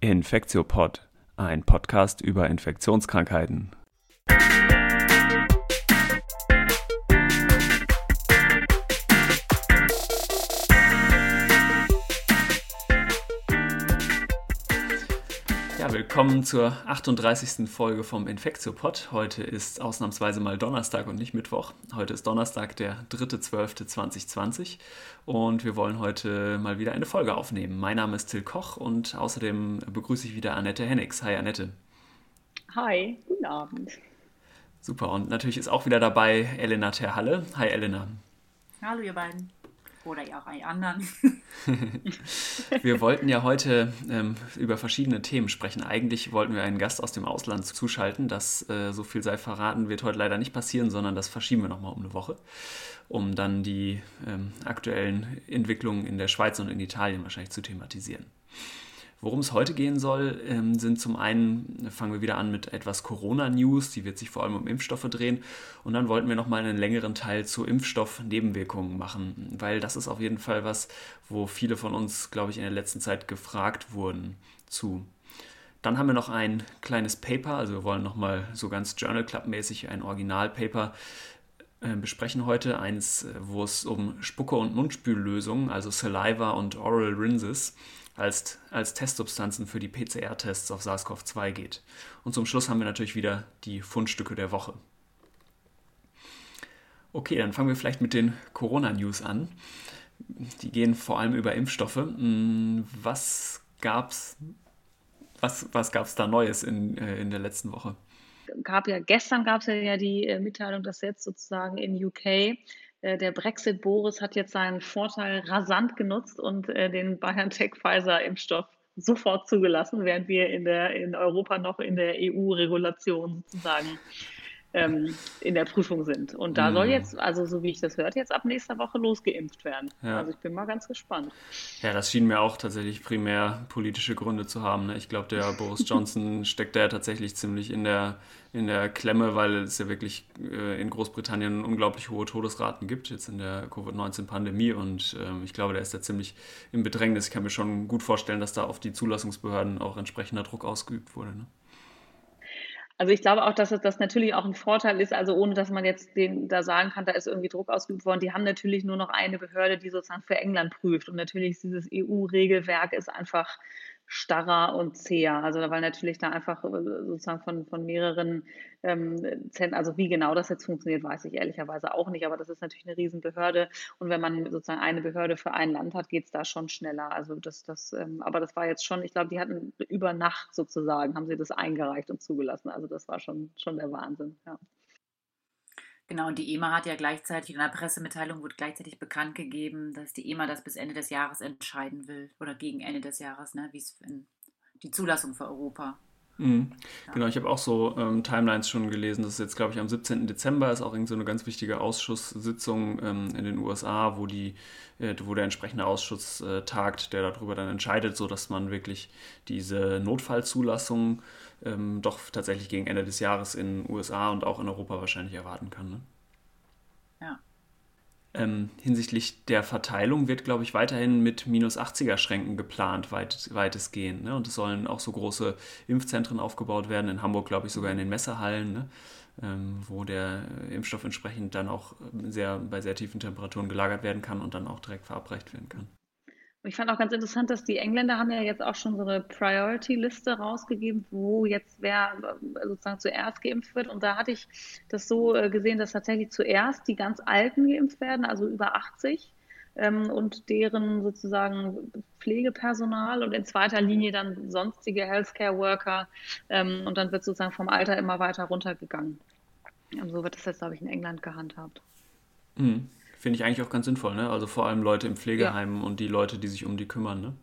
Infektiopod, ein Podcast über Infektionskrankheiten. Willkommen zur 38. Folge vom Infektiopod. Heute ist ausnahmsweise mal Donnerstag und nicht Mittwoch. Heute ist Donnerstag, der 3.12.2020 und wir wollen heute mal wieder eine Folge aufnehmen. Mein Name ist Till Koch und außerdem begrüße ich wieder Annette Hennigs. Hi Annette. Hi, guten Abend. Super und natürlich ist auch wieder dabei Elena Terhalle. Hi Elena. Hallo ihr beiden. Oder ja auch alle anderen. wir wollten ja heute ähm, über verschiedene Themen sprechen. Eigentlich wollten wir einen Gast aus dem Ausland zuschalten. Das, äh, so viel sei verraten, wird heute leider nicht passieren, sondern das verschieben wir nochmal um eine Woche, um dann die ähm, aktuellen Entwicklungen in der Schweiz und in Italien wahrscheinlich zu thematisieren. Worum es heute gehen soll, ähm, sind zum einen, fangen wir wieder an mit etwas Corona-News, die wird sich vor allem um Impfstoffe drehen. Und dann wollten wir nochmal einen längeren Teil zu Impfstoff-Nebenwirkungen machen, weil das ist auf jeden Fall was, wo viele von uns, glaube ich, in der letzten Zeit gefragt wurden zu. Dann haben wir noch ein kleines Paper, also wir wollen nochmal so ganz Journal Club-mäßig ein Originalpaper äh, besprechen heute. Eins, wo es um Spucke- und Mundspüllösungen, also Saliva und Oral Rinses, als, als Testsubstanzen für die PCR-Tests auf SARS-CoV-2 geht. Und zum Schluss haben wir natürlich wieder die Fundstücke der Woche. Okay, dann fangen wir vielleicht mit den Corona-News an. Die gehen vor allem über Impfstoffe. Hm, was gab's, was, was gab's da Neues in, äh, in der letzten Woche? Gab ja, gestern gab es ja die äh, Mitteilung, dass jetzt sozusagen in UK der Brexit Boris hat jetzt seinen Vorteil rasant genutzt und äh, den BioNTech-Pfizer-Impfstoff sofort zugelassen, während wir in, der, in Europa noch in der EU-Regulation sozusagen ähm, in der Prüfung sind. Und da mm. soll mhm. jetzt, also so wie ich das hört, jetzt ab nächster Woche losgeimpft werden. Ja. Also ich bin mal ganz gespannt. Ja, das schien mir auch tatsächlich primär politische Gründe zu haben. Ne? Ich glaube, der Boris Johnson steckt da ja tatsächlich ziemlich in der, in der Klemme, weil es ja wirklich äh, in Großbritannien unglaublich hohe Todesraten gibt, jetzt in der Covid-19-Pandemie. Und ähm, ich glaube, der ist da ziemlich im Bedrängnis. Ich kann mir schon gut vorstellen, dass da auf die Zulassungsbehörden auch entsprechender Druck ausgeübt wurde. Ne? Also ich glaube auch, dass das natürlich auch ein Vorteil ist, also ohne dass man jetzt den da sagen kann, da ist irgendwie Druck ausgeübt worden. Die haben natürlich nur noch eine Behörde, die sozusagen für England prüft. Und natürlich ist dieses EU-Regelwerk ist einfach starrer und zäher. Also weil natürlich da einfach äh, sozusagen von, von mehreren ähm, Zentren, also wie genau das jetzt funktioniert, weiß ich ehrlicherweise auch nicht, aber das ist natürlich eine Riesenbehörde und wenn man sozusagen eine Behörde für ein Land hat, geht es da schon schneller. Also das, das, ähm, aber das war jetzt schon, ich glaube, die hatten über Nacht sozusagen, haben sie das eingereicht und zugelassen. Also das war schon, schon der Wahnsinn, ja. Genau, und die EMA hat ja gleichzeitig, in der Pressemitteilung wurde gleichzeitig bekannt gegeben, dass die EMA das bis Ende des Jahres entscheiden will oder gegen Ende des Jahres, ne, wie es die Zulassung für Europa. Mhm. Ja. Genau, ich habe auch so ähm, Timelines schon gelesen. Das ist jetzt, glaube ich, am 17. Dezember ist auch irgend so eine ganz wichtige Ausschusssitzung ähm, in den USA, wo die, äh, wo der entsprechende Ausschuss äh, tagt, der darüber dann entscheidet, sodass man wirklich diese Notfallzulassung ähm, doch tatsächlich gegen Ende des Jahres in den USA und auch in Europa wahrscheinlich erwarten kann. Ne? Ja. Ähm, hinsichtlich der Verteilung wird, glaube ich, weiterhin mit minus 80er Schränken geplant, weit, weitestgehend. Ne? Und es sollen auch so große Impfzentren aufgebaut werden. In Hamburg, glaube ich, sogar in den Messehallen, ne? ähm, wo der Impfstoff entsprechend dann auch sehr, bei sehr tiefen Temperaturen gelagert werden kann und dann auch direkt verabreicht werden kann. Ich fand auch ganz interessant, dass die Engländer haben ja jetzt auch schon so eine Priority-Liste rausgegeben, wo jetzt wer äh, sozusagen zuerst geimpft wird. Und da hatte ich das so äh, gesehen, dass tatsächlich zuerst die ganz Alten geimpft werden, also über 80 ähm, und deren sozusagen Pflegepersonal und in zweiter Linie dann sonstige Healthcare-Worker. Ähm, und dann wird sozusagen vom Alter immer weiter runtergegangen. Und so wird das jetzt, glaube ich, in England gehandhabt. Mhm. Finde ich eigentlich auch ganz sinnvoll, ne? Also vor allem Leute im Pflegeheim ja. und die Leute, die sich um die kümmern, ne?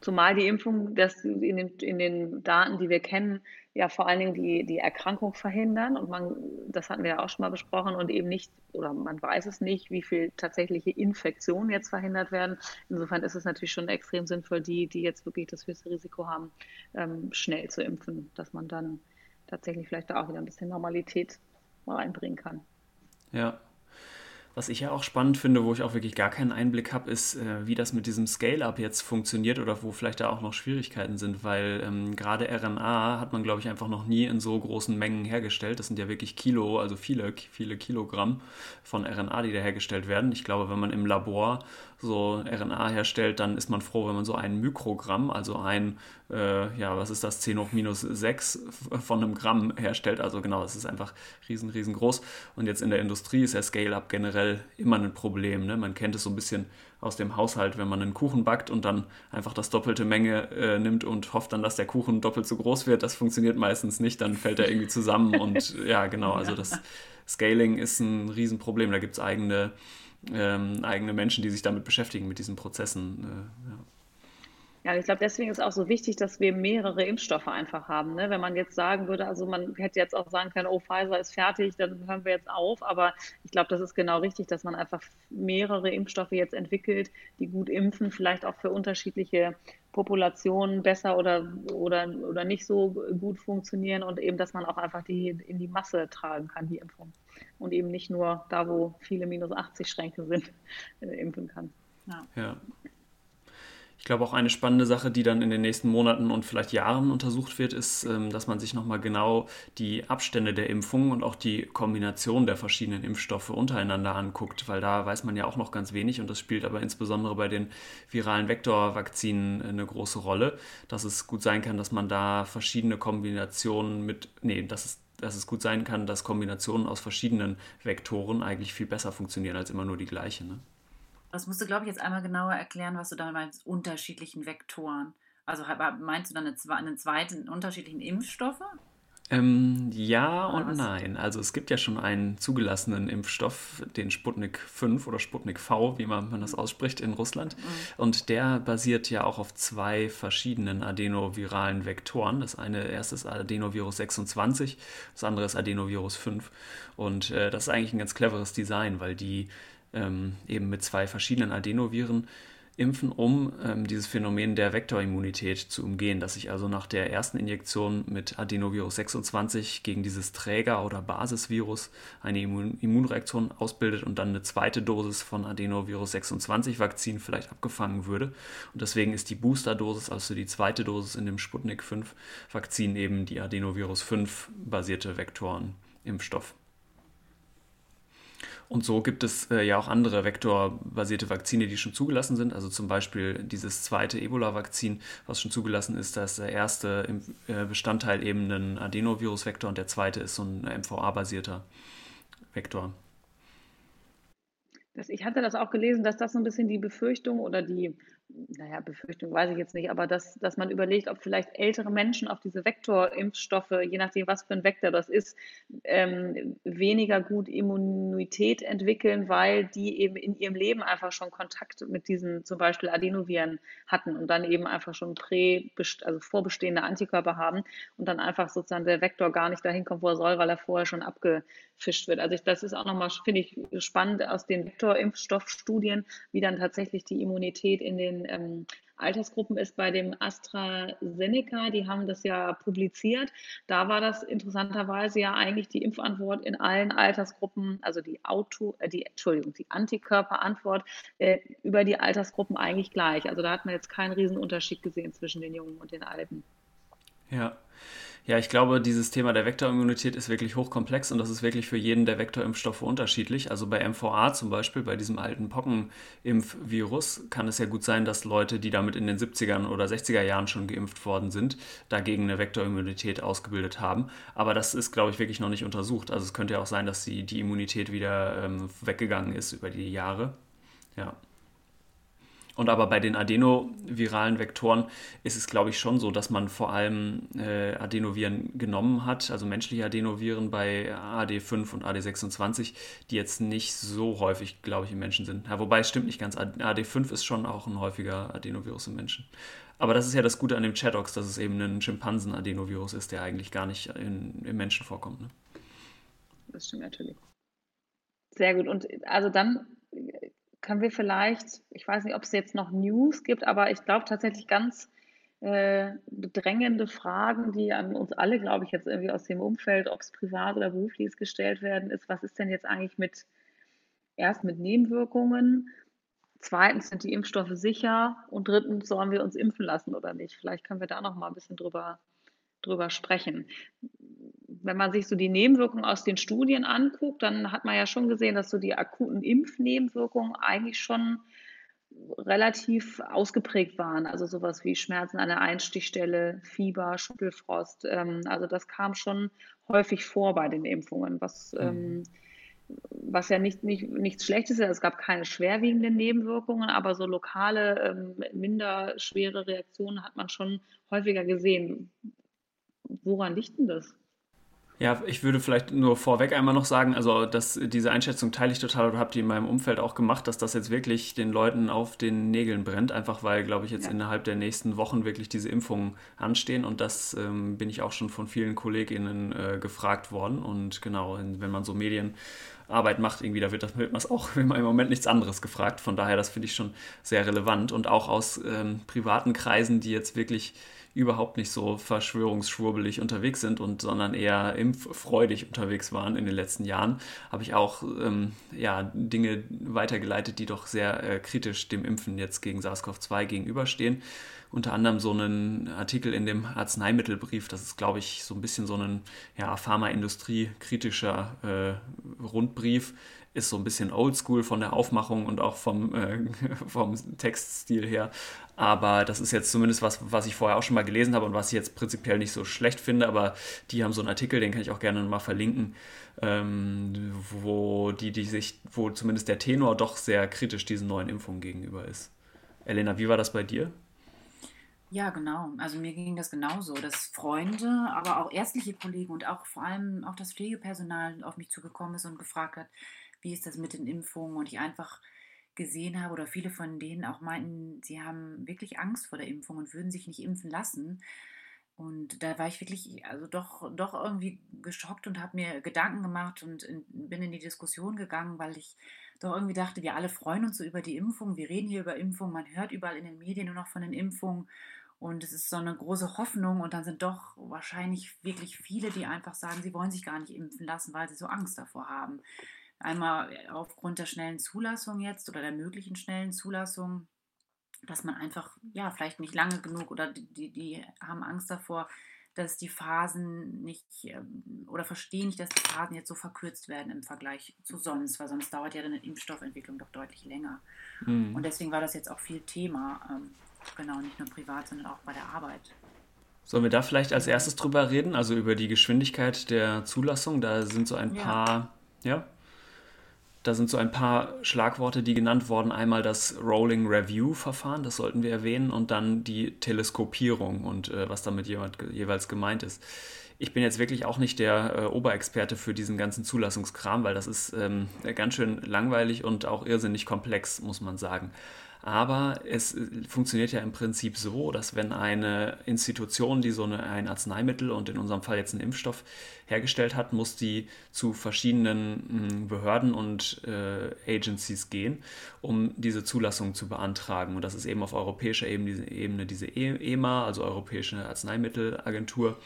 Zumal die Impfung, das in den, in den Daten, die wir kennen, ja vor allen Dingen die, die Erkrankung verhindern. Und man, das hatten wir ja auch schon mal besprochen, und eben nicht, oder man weiß es nicht, wie viel tatsächliche Infektionen jetzt verhindert werden. Insofern ist es natürlich schon extrem sinnvoll, die, die jetzt wirklich das höchste Risiko haben, ähm, schnell zu impfen, dass man dann tatsächlich vielleicht da auch wieder ein bisschen Normalität reinbringen kann. Ja, Was ich ja auch spannend finde, wo ich auch wirklich gar keinen Einblick habe, ist, äh, wie das mit diesem Scale-up jetzt funktioniert oder wo vielleicht da auch noch Schwierigkeiten sind, weil ähm, gerade RNA hat man, glaube ich, einfach noch nie in so großen Mengen hergestellt. Das sind ja wirklich Kilo, also viele, viele Kilogramm von RNA, die da hergestellt werden. Ich glaube, wenn man im Labor so RNA herstellt, dann ist man froh, wenn man so ein Mikrogramm, also ein, äh, ja, was ist das, 10 hoch minus 6 von einem Gramm herstellt. Also genau, es ist einfach riesen, riesengroß. Und jetzt in der Industrie ist ja Scale-up generell immer ein Problem. Ne? Man kennt es so ein bisschen aus dem Haushalt, wenn man einen Kuchen backt und dann einfach das doppelte Menge äh, nimmt und hofft dann, dass der Kuchen doppelt so groß wird. Das funktioniert meistens nicht, dann fällt er irgendwie zusammen und ja, genau, also das Scaling ist ein Riesenproblem. Da gibt es eigene ähm, eigene Menschen, die sich damit beschäftigen, mit diesen Prozessen. Äh, ja. Ja, ich glaube, deswegen ist auch so wichtig, dass wir mehrere Impfstoffe einfach haben. Ne? Wenn man jetzt sagen würde, also man hätte jetzt auch sagen können, oh, Pfizer ist fertig, dann hören wir jetzt auf. Aber ich glaube, das ist genau richtig, dass man einfach mehrere Impfstoffe jetzt entwickelt, die gut impfen, vielleicht auch für unterschiedliche Populationen besser oder, oder, oder nicht so gut funktionieren und eben, dass man auch einfach die in die Masse tragen kann, die Impfung. Und eben nicht nur da, wo viele minus 80 Schränke sind, impfen kann. Ja. ja. Ich glaube, auch eine spannende Sache, die dann in den nächsten Monaten und vielleicht Jahren untersucht wird, ist, ähm, dass man sich nochmal genau die Abstände der Impfungen und auch die Kombination der verschiedenen Impfstoffe untereinander anguckt, weil da weiß man ja auch noch ganz wenig und das spielt aber insbesondere bei den viralen Vektorvakzinen eine große Rolle, dass es gut sein kann, dass man da verschiedene Kombinationen mit, nee, dass es dass es gut sein kann, dass Kombinationen aus verschiedenen Vektoren eigentlich viel besser funktionieren als immer nur die gleiche. Ne? Das musst du, glaube ich, jetzt einmal genauer erklären, was du damit meinst, unterschiedlichen Vektoren. Also meinst du dann eine, einen zweiten unterschiedlichen Impfstoffe? Ähm, ja oder und was? nein. Also es gibt ja schon einen zugelassenen Impfstoff, den Sputnik 5 oder Sputnik V, wie man, man das ausspricht, in Russland. Mhm. Und der basiert ja auch auf zwei verschiedenen adenoviralen Vektoren. Das eine erste ist Adenovirus 26, das andere ist Adenovirus 5. Und äh, das ist eigentlich ein ganz cleveres Design, weil die ähm, eben mit zwei verschiedenen Adenoviren impfen, um ähm, dieses Phänomen der Vektorimmunität zu umgehen, dass sich also nach der ersten Injektion mit Adenovirus 26 gegen dieses Träger- oder Basisvirus eine Immun Immunreaktion ausbildet und dann eine zweite Dosis von Adenovirus 26 Vakzin vielleicht abgefangen würde. Und deswegen ist die Boosterdosis, also die zweite Dosis in dem Sputnik 5 Vakzin eben die Adenovirus 5 basierte Vektoren-Impfstoff. Und so gibt es äh, ja auch andere vektorbasierte Vakzine, die schon zugelassen sind. Also zum Beispiel dieses zweite Ebola-Vakzin, was schon zugelassen ist. Da ist der erste äh, Bestandteil eben ein Adenovirus-Vektor und der zweite ist so ein MVA-basierter Vektor. Das, ich hatte das auch gelesen, dass das so ein bisschen die Befürchtung oder die naja, Befürchtung weiß ich jetzt nicht, aber dass, dass man überlegt, ob vielleicht ältere Menschen auf diese Vektorimpfstoffe, je nachdem, was für ein Vektor das ist, ähm, weniger gut Immunität entwickeln, weil die eben in ihrem Leben einfach schon Kontakt mit diesen zum Beispiel Adenoviren hatten und dann eben einfach schon prä, also vorbestehende Antikörper haben und dann einfach sozusagen der Vektor gar nicht dahin kommt, wo er soll, weil er vorher schon abgefischt wird. Also ich, das ist auch nochmal, finde ich, spannend aus den Vektorimpfstoffstudien, wie dann tatsächlich die Immunität in den ähm, Altersgruppen ist bei dem AstraZeneca, die haben das ja publiziert. Da war das interessanterweise ja eigentlich die Impfantwort in allen Altersgruppen, also die Auto, äh, die, Entschuldigung, die Antikörperantwort äh, über die Altersgruppen eigentlich gleich. Also da hat man jetzt keinen Riesenunterschied gesehen zwischen den Jungen und den Alten. Ja. Ja, ich glaube, dieses Thema der Vektorimmunität ist wirklich hochkomplex und das ist wirklich für jeden der Vektorimpfstoffe unterschiedlich. Also bei MVA zum Beispiel, bei diesem alten Pockenimpfvirus, kann es ja gut sein, dass Leute, die damit in den 70ern oder 60er Jahren schon geimpft worden sind, dagegen eine Vektorimmunität ausgebildet haben. Aber das ist, glaube ich, wirklich noch nicht untersucht. Also es könnte ja auch sein, dass die, die Immunität wieder ähm, weggegangen ist über die Jahre. Ja. Und aber bei den adenoviralen Vektoren ist es, glaube ich, schon so, dass man vor allem äh, Adenoviren genommen hat, also menschliche Adenoviren bei AD5 und AD26, die jetzt nicht so häufig, glaube ich, im Menschen sind. Ja, wobei es stimmt nicht ganz. AD5 ist schon auch ein häufiger Adenovirus im Menschen. Aber das ist ja das Gute an dem Chadox, dass es eben ein Schimpansen-Adenovirus ist, der eigentlich gar nicht in, im Menschen vorkommt. Ne? Das stimmt natürlich. Sehr gut. Und also dann können wir vielleicht, ich weiß nicht, ob es jetzt noch News gibt, aber ich glaube tatsächlich ganz äh, bedrängende Fragen, die an uns alle, glaube ich, jetzt irgendwie aus dem Umfeld, ob es privat oder beruflich ist, gestellt werden, ist, was ist denn jetzt eigentlich mit erst mit Nebenwirkungen, zweitens sind die Impfstoffe sicher und drittens sollen wir uns impfen lassen oder nicht. Vielleicht können wir da noch mal ein bisschen drüber, drüber sprechen. Wenn man sich so die Nebenwirkungen aus den Studien anguckt, dann hat man ja schon gesehen, dass so die akuten Impfnebenwirkungen eigentlich schon relativ ausgeprägt waren. Also sowas wie Schmerzen an der Einstichstelle, Fieber, Schüttelfrost. Ähm, also das kam schon häufig vor bei den Impfungen, was, mhm. ähm, was ja nicht, nicht, nichts Schlechtes ist. Es gab keine schwerwiegenden Nebenwirkungen, aber so lokale, ähm, minder schwere Reaktionen hat man schon häufiger gesehen. Woran liegt denn das? Ja, ich würde vielleicht nur vorweg einmal noch sagen, also dass diese Einschätzung teile ich total oder habe die in meinem Umfeld auch gemacht, dass das jetzt wirklich den Leuten auf den Nägeln brennt, einfach weil, glaube ich, jetzt ja. innerhalb der nächsten Wochen wirklich diese Impfungen anstehen und das ähm, bin ich auch schon von vielen KollegInnen äh, gefragt worden und genau, wenn man so Medienarbeit macht, irgendwie, da wird das wird man auch im Moment nichts anderes gefragt. Von daher, das finde ich schon sehr relevant. Und auch aus ähm, privaten Kreisen, die jetzt wirklich überhaupt nicht so verschwörungsschwurbelig unterwegs sind und sondern eher impffreudig unterwegs waren in den letzten Jahren, habe ich auch ähm, ja, Dinge weitergeleitet, die doch sehr äh, kritisch dem Impfen jetzt gegen SARS-CoV-2 gegenüberstehen. Unter anderem so einen Artikel in dem Arzneimittelbrief, das ist, glaube ich, so ein bisschen so ein ja, Pharmaindustrie-kritischer äh, Rundbrief, ist so ein bisschen oldschool von der Aufmachung und auch vom, äh, vom Textstil her. Aber das ist jetzt zumindest was, was ich vorher auch schon mal gelesen habe und was ich jetzt prinzipiell nicht so schlecht finde. Aber die haben so einen Artikel, den kann ich auch gerne mal verlinken, ähm, wo die, die sich, wo zumindest der Tenor doch sehr kritisch diesen neuen Impfungen gegenüber ist. Elena, wie war das bei dir? Ja, genau. Also mir ging das genauso, dass Freunde, aber auch ärztliche Kollegen und auch vor allem auch das Pflegepersonal auf mich zugekommen ist und gefragt hat, wie ist das mit den Impfungen und ich einfach gesehen habe oder viele von denen auch meinten, sie haben wirklich Angst vor der Impfung und würden sich nicht impfen lassen. Und da war ich wirklich, also doch, doch irgendwie geschockt und habe mir Gedanken gemacht und in, bin in die Diskussion gegangen, weil ich doch irgendwie dachte, wir alle freuen uns so über die Impfung. Wir reden hier über Impfung, man hört überall in den Medien nur noch von den Impfungen. Und es ist so eine große Hoffnung. Und dann sind doch wahrscheinlich wirklich viele, die einfach sagen, sie wollen sich gar nicht impfen lassen, weil sie so Angst davor haben. Einmal aufgrund der schnellen Zulassung jetzt oder der möglichen schnellen Zulassung, dass man einfach, ja, vielleicht nicht lange genug oder die, die haben Angst davor, dass die Phasen nicht ähm, oder verstehen nicht, dass die Phasen jetzt so verkürzt werden im Vergleich zu sonst, weil sonst dauert ja dann eine Impfstoffentwicklung doch deutlich länger. Mhm. Und deswegen war das jetzt auch viel Thema, ähm, genau, nicht nur privat, sondern auch bei der Arbeit. Sollen wir da vielleicht als erstes drüber reden, also über die Geschwindigkeit der Zulassung? Da sind so ein ja. paar, ja? Da sind so ein paar Schlagworte, die genannt wurden. Einmal das Rolling Review Verfahren, das sollten wir erwähnen, und dann die Teleskopierung und äh, was damit jeweils gemeint ist. Ich bin jetzt wirklich auch nicht der äh, Oberexperte für diesen ganzen Zulassungskram, weil das ist ähm, ganz schön langweilig und auch irrsinnig komplex, muss man sagen. Aber es äh, funktioniert ja im Prinzip so, dass wenn eine Institution, die so eine, ein Arzneimittel und in unserem Fall jetzt einen Impfstoff hergestellt hat, muss die zu verschiedenen hm, Behörden und äh, Agencies gehen, um diese Zulassung zu beantragen. Und das ist eben auf europäischer Ebene diese, Ebene diese EMA, also Europäische Arzneimittelagentur.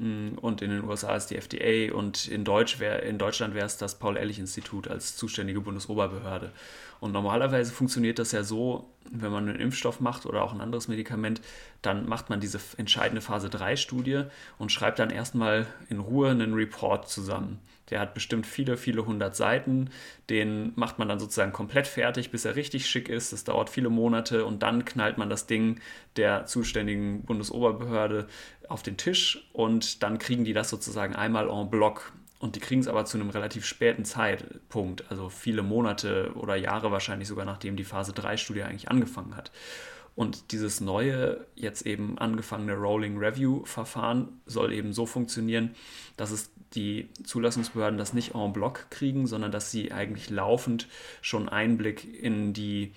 Hm, und in den USA ist die FDA und in, Deutsch wär, in Deutschland wäre es das Paul-Ehrlich-Institut als zuständige Bundesoberbehörde. Und normalerweise funktioniert das ja so, wenn man einen Impfstoff macht oder auch ein anderes Medikament, dann macht man diese entscheidende Phase 3 Studie und schreibt dann erstmal in Ruhe einen Report zusammen. Der hat bestimmt viele, viele hundert Seiten. Den macht man dann sozusagen komplett fertig, bis er richtig schick ist. Das dauert viele Monate und dann knallt man das Ding der zuständigen Bundesoberbehörde auf den Tisch und dann kriegen die das sozusagen einmal en bloc und die kriegen es aber zu einem relativ späten Zeitpunkt, also viele Monate oder Jahre wahrscheinlich sogar, nachdem die Phase 3-Studie eigentlich angefangen hat. Und dieses neue, jetzt eben angefangene Rolling Review-Verfahren soll eben so funktionieren, dass es die Zulassungsbehörden das nicht en bloc kriegen, sondern dass sie eigentlich laufend schon Einblick in die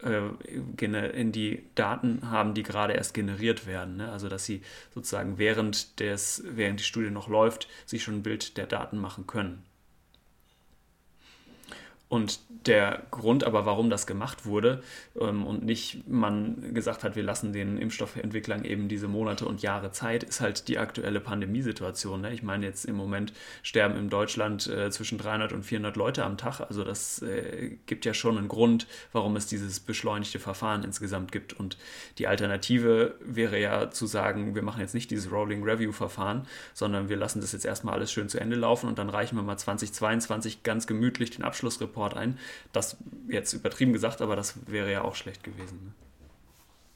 in die Daten haben, die gerade erst generiert werden. Ne? Also dass sie sozusagen während, des, während die Studie noch läuft, sich schon ein Bild der Daten machen können. Und der Grund aber, warum das gemacht wurde ähm, und nicht man gesagt hat, wir lassen den Impfstoffentwicklern eben diese Monate und Jahre Zeit, ist halt die aktuelle Pandemiesituation. Ne? Ich meine, jetzt im Moment sterben in Deutschland äh, zwischen 300 und 400 Leute am Tag. Also das äh, gibt ja schon einen Grund, warum es dieses beschleunigte Verfahren insgesamt gibt. Und die Alternative wäre ja zu sagen, wir machen jetzt nicht dieses Rolling Review Verfahren, sondern wir lassen das jetzt erstmal alles schön zu Ende laufen und dann reichen wir mal 2022 ganz gemütlich den Abschlussreport Report ein. Das jetzt übertrieben gesagt, aber das wäre ja auch schlecht gewesen. Ne?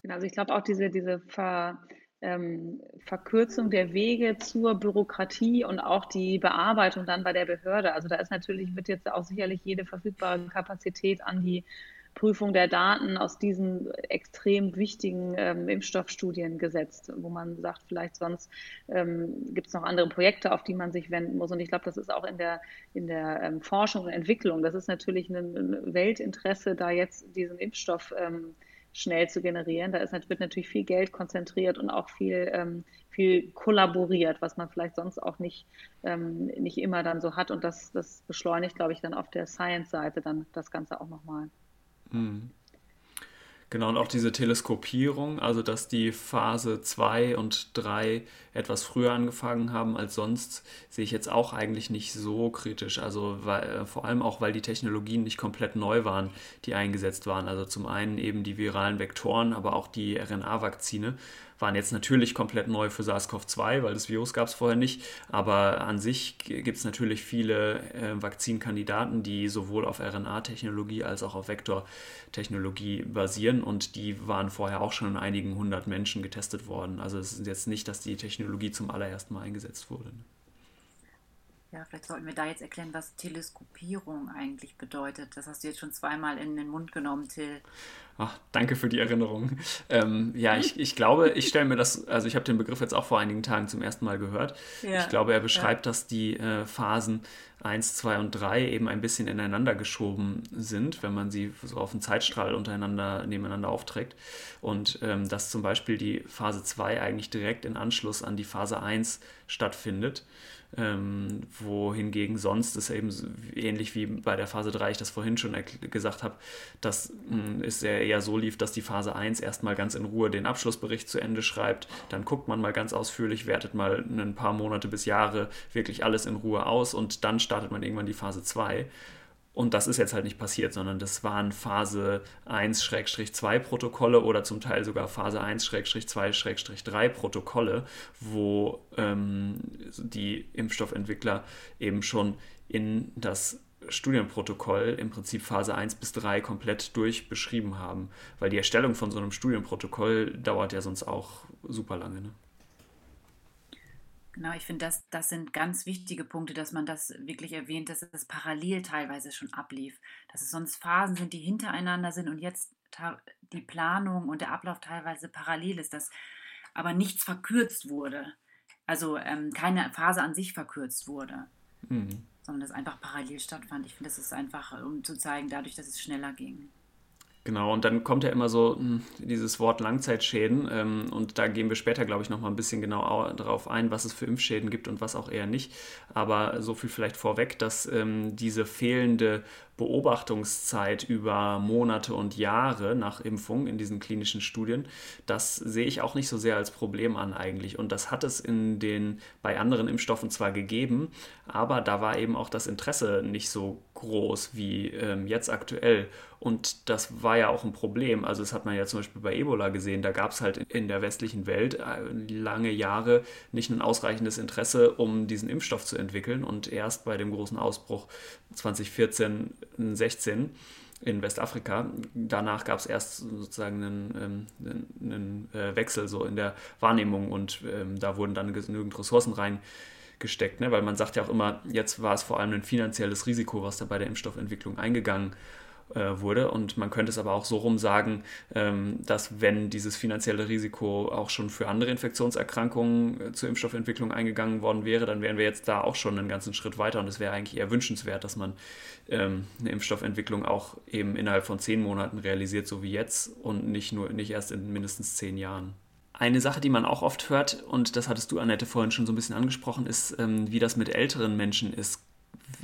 Genau, also ich glaube auch diese, diese Ver, ähm, Verkürzung der Wege zur Bürokratie und auch die Bearbeitung dann bei der Behörde. Also da ist natürlich, wird jetzt auch sicherlich jede verfügbare Kapazität an die Prüfung der Daten aus diesen extrem wichtigen ähm, Impfstoffstudien gesetzt, wo man sagt, vielleicht sonst ähm, gibt es noch andere Projekte, auf die man sich wenden muss. Und ich glaube, das ist auch in der, in der ähm, Forschung und Entwicklung, das ist natürlich ein, ein Weltinteresse, da jetzt diesen Impfstoff ähm, schnell zu generieren. Da ist, wird natürlich viel Geld konzentriert und auch viel, ähm, viel kollaboriert, was man vielleicht sonst auch nicht, ähm, nicht immer dann so hat. Und das, das beschleunigt, glaube ich, dann auf der Science-Seite dann das Ganze auch nochmal. Mhm. Genau, und auch diese Teleskopierung, also dass die Phase 2 und 3 etwas früher angefangen haben als sonst, sehe ich jetzt auch eigentlich nicht so kritisch. Also weil, äh, vor allem auch, weil die Technologien nicht komplett neu waren, die eingesetzt waren. Also zum einen eben die viralen Vektoren, aber auch die RNA-Vakzine waren jetzt natürlich komplett neu für SARS-CoV-2, weil das Virus gab es vorher nicht. Aber an sich gibt es natürlich viele äh, Vakzinkandidaten, die sowohl auf RNA-Technologie als auch auf Vektortechnologie basieren und die waren vorher auch schon in einigen hundert Menschen getestet worden. Also es ist jetzt nicht, dass die Technologie zum allerersten Mal eingesetzt wurde. Ja, vielleicht sollten wir da jetzt erklären, was Teleskopierung eigentlich bedeutet. Das hast du jetzt schon zweimal in den Mund genommen, Till. Ach, danke für die Erinnerung. Ähm, ja, ich, ich glaube, ich stelle mir das, also ich habe den Begriff jetzt auch vor einigen Tagen zum ersten Mal gehört. Ja, ich glaube, er beschreibt, ja. dass die äh, Phasen 1, 2 und 3 eben ein bisschen ineinander geschoben sind, wenn man sie so auf einen Zeitstrahl untereinander nebeneinander aufträgt. Und ähm, dass zum Beispiel die Phase 2 eigentlich direkt in Anschluss an die Phase 1 stattfindet ähm, wohingegen sonst ist eben ähnlich wie bei der Phase 3, ich das vorhin schon gesagt habe, dass mh, es eher so lief, dass die Phase 1 erstmal ganz in Ruhe den Abschlussbericht zu Ende schreibt, dann guckt man mal ganz ausführlich, wertet mal ein paar Monate bis Jahre wirklich alles in Ruhe aus und dann startet man irgendwann die Phase 2. Und das ist jetzt halt nicht passiert, sondern das waren Phase 1-2 Protokolle oder zum Teil sogar Phase 1-2-3 Protokolle, wo ähm, die Impfstoffentwickler eben schon in das Studienprotokoll im Prinzip Phase 1 bis 3 komplett durchbeschrieben haben. Weil die Erstellung von so einem Studienprotokoll dauert ja sonst auch super lange. Ne? Genau, ich finde, das, das sind ganz wichtige Punkte, dass man das wirklich erwähnt, dass es parallel teilweise schon ablief. Dass es sonst Phasen sind, die hintereinander sind und jetzt die Planung und der Ablauf teilweise parallel ist, dass aber nichts verkürzt wurde. Also ähm, keine Phase an sich verkürzt wurde, mhm. sondern das einfach parallel stattfand. Ich finde, das ist einfach, um zu zeigen, dadurch, dass es schneller ging. Genau, und dann kommt ja immer so hm, dieses Wort Langzeitschäden. Ähm, und da gehen wir später, glaube ich, nochmal ein bisschen genau darauf ein, was es für Impfschäden gibt und was auch eher nicht. Aber so viel vielleicht vorweg, dass ähm, diese fehlende Beobachtungszeit über Monate und Jahre nach Impfung in diesen klinischen Studien, das sehe ich auch nicht so sehr als Problem an eigentlich. Und das hat es in den bei anderen Impfstoffen zwar gegeben, aber da war eben auch das Interesse nicht so groß wie ähm, jetzt aktuell. Und das war ja auch ein Problem. Also das hat man ja zum Beispiel bei Ebola gesehen. Da gab es halt in der westlichen Welt äh, lange Jahre nicht ein ausreichendes Interesse, um diesen Impfstoff zu entwickeln. Und erst bei dem großen Ausbruch 2014, 16 in Westafrika. Danach gab es erst sozusagen einen, ähm, einen, äh, Wechsel so in der Wahrnehmung und ähm, da wurden dann genügend Ressourcen reingesteckt, ne? weil man sagt ja auch immer, jetzt war es vor allem ein finanzielles Risiko, was da bei der Impfstoffentwicklung eingegangen äh, wurde. Und man könnte es aber auch so rum sagen, ähm, dass wenn dieses finanzielle Risiko auch schon für andere Infektionserkrankungen äh, zur Impfstoffentwicklung eingegangen worden wäre, dann wären wir jetzt da auch schon einen ganzen Schritt weiter. Und es wäre eigentlich eher wünschenswert, dass man ähm, eine Impfstoffentwicklung auch eben innerhalb von zehn Monaten realisiert, so wie jetzt und nicht nur nicht erst in mindestens zehn Jahren. Eine Sache, die man auch oft hört, und das hattest du, Annette, vorhin schon so ein bisschen angesprochen, ist, ähm, wie das mit älteren Menschen ist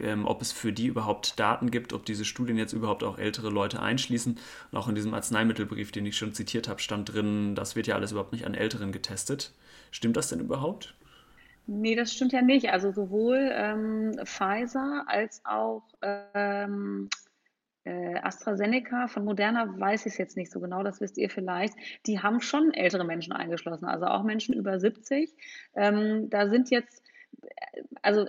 ähm, ob es für die überhaupt Daten gibt, ob diese Studien jetzt überhaupt auch ältere Leute einschließen. Und auch in diesem Arzneimittelbrief, den ich schon zitiert habe, stand drin, das wird ja alles überhaupt nicht an Älteren getestet. Stimmt das denn überhaupt? Nee, das stimmt ja nicht. Also sowohl ähm, Pfizer als auch ähm, äh, AstraZeneca, von Moderna weiß ich es jetzt nicht so genau, das wisst ihr vielleicht. Die haben schon ältere Menschen eingeschlossen, also auch Menschen über 70. Ähm, da sind jetzt, also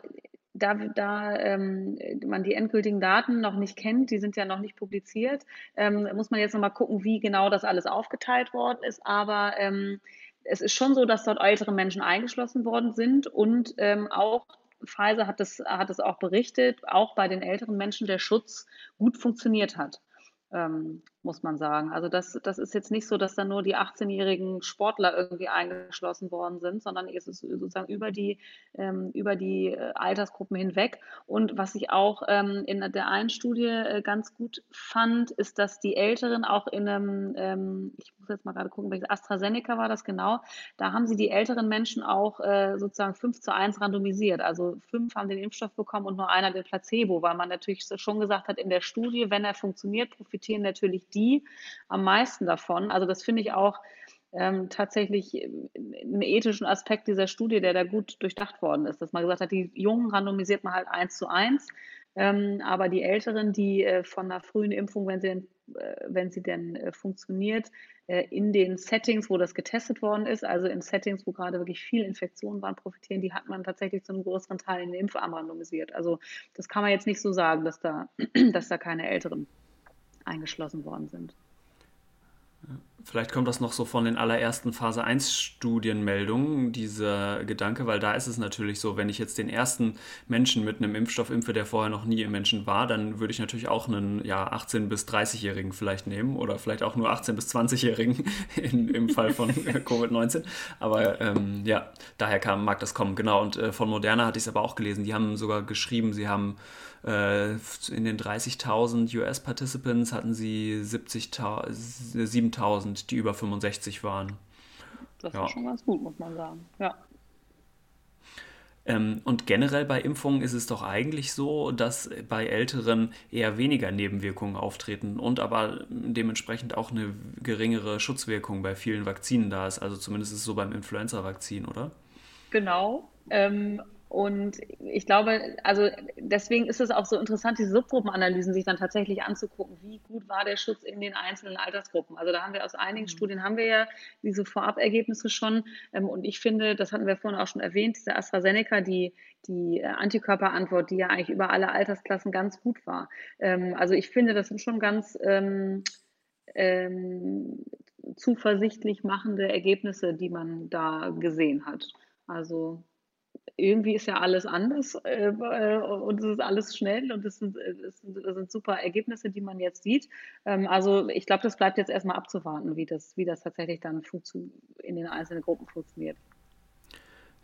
da, da ähm, man die endgültigen Daten noch nicht kennt, die sind ja noch nicht publiziert, ähm, muss man jetzt nochmal gucken, wie genau das alles aufgeteilt worden ist. Aber ähm, es ist schon so, dass dort ältere Menschen eingeschlossen worden sind und ähm, auch Pfizer hat es, hat es auch berichtet, auch bei den älteren Menschen der Schutz gut funktioniert hat. Ähm, muss man sagen. Also das, das ist jetzt nicht so, dass da nur die 18-jährigen Sportler irgendwie eingeschlossen worden sind, sondern es ist sozusagen über die, ähm, über die äh, Altersgruppen hinweg. Und was ich auch ähm, in der einen Studie äh, ganz gut fand, ist, dass die Älteren auch in einem, ähm, ich muss jetzt mal gerade gucken, welches AstraZeneca war das genau, da haben sie die älteren Menschen auch äh, sozusagen 5 zu 1 randomisiert. Also fünf haben den Impfstoff bekommen und nur einer den Placebo, weil man natürlich schon gesagt hat, in der Studie, wenn er funktioniert, profitieren natürlich die am meisten davon. Also das finde ich auch ähm, tatsächlich äh, einen ethischen Aspekt dieser Studie, der da gut durchdacht worden ist, dass man gesagt hat, die Jungen randomisiert man halt eins zu eins, ähm, aber die Älteren, die äh, von einer frühen Impfung, wenn sie denn, äh, wenn sie denn äh, funktioniert, äh, in den Settings, wo das getestet worden ist, also in Settings, wo gerade wirklich viele Infektionen waren, profitieren, die hat man tatsächlich zu einem größeren Teil in den Impfarm randomisiert. Also das kann man jetzt nicht so sagen, dass da, dass da keine Älteren eingeschlossen worden sind. Vielleicht kommt das noch so von den allerersten Phase 1 Studienmeldungen, dieser Gedanke, weil da ist es natürlich so, wenn ich jetzt den ersten Menschen mit einem Impfstoff impfe, der vorher noch nie im Menschen war, dann würde ich natürlich auch einen ja, 18- bis 30-Jährigen vielleicht nehmen oder vielleicht auch nur 18- bis 20-Jährigen im Fall von Covid-19. Aber ähm, ja, daher kam, mag das kommen, genau. Und äh, von Moderna hatte ich es aber auch gelesen, die haben sogar geschrieben, sie haben in den 30.000 US-Participants hatten sie 7.000, die über 65 waren. Das ja. ist schon ganz gut, muss man sagen. Ja. Ähm, und generell bei Impfungen ist es doch eigentlich so, dass bei Älteren eher weniger Nebenwirkungen auftreten und aber dementsprechend auch eine geringere Schutzwirkung bei vielen Vakzinen da ist. Also zumindest ist es so beim Influenza-Vakzin, oder? Genau. Ähm, und ich glaube, also deswegen ist es auch so interessant, diese Subgruppenanalysen sich dann tatsächlich anzugucken. Wie gut war der Schutz in den einzelnen Altersgruppen? Also da haben wir aus einigen mhm. Studien haben wir ja diese Vorabergebnisse schon. Ähm, und ich finde, das hatten wir vorhin auch schon erwähnt, diese AstraZeneca, die, die Antikörperantwort, die ja eigentlich über alle Altersklassen ganz gut war. Ähm, also ich finde, das sind schon ganz ähm, ähm, zuversichtlich machende Ergebnisse, die man da gesehen hat. Also irgendwie ist ja alles anders äh, äh, und es ist alles schnell und es sind, sind, es sind super Ergebnisse, die man jetzt sieht. Ähm, also ich glaube, das bleibt jetzt erstmal abzuwarten, wie das, wie das tatsächlich dann in den einzelnen Gruppen funktioniert.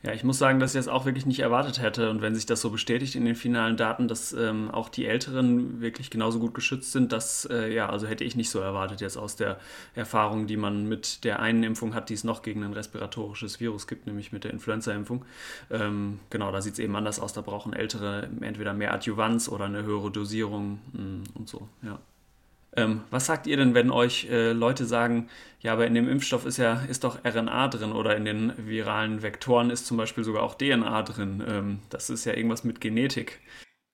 Ja, ich muss sagen, dass ich das auch wirklich nicht erwartet hätte. Und wenn sich das so bestätigt in den finalen Daten, dass ähm, auch die Älteren wirklich genauso gut geschützt sind, das, äh, ja, also hätte ich nicht so erwartet jetzt aus der Erfahrung, die man mit der einen Impfung hat, die es noch gegen ein respiratorisches Virus gibt, nämlich mit der Influenza-Impfung. Ähm, genau, da sieht es eben anders aus. Da brauchen Ältere entweder mehr Adjuvanz oder eine höhere Dosierung mh, mm, und so, ja. Ähm, was sagt ihr denn, wenn euch äh, Leute sagen, ja, aber in dem Impfstoff ist ja ist doch RNA drin oder in den viralen Vektoren ist zum Beispiel sogar auch DNA drin. Ähm, das ist ja irgendwas mit Genetik.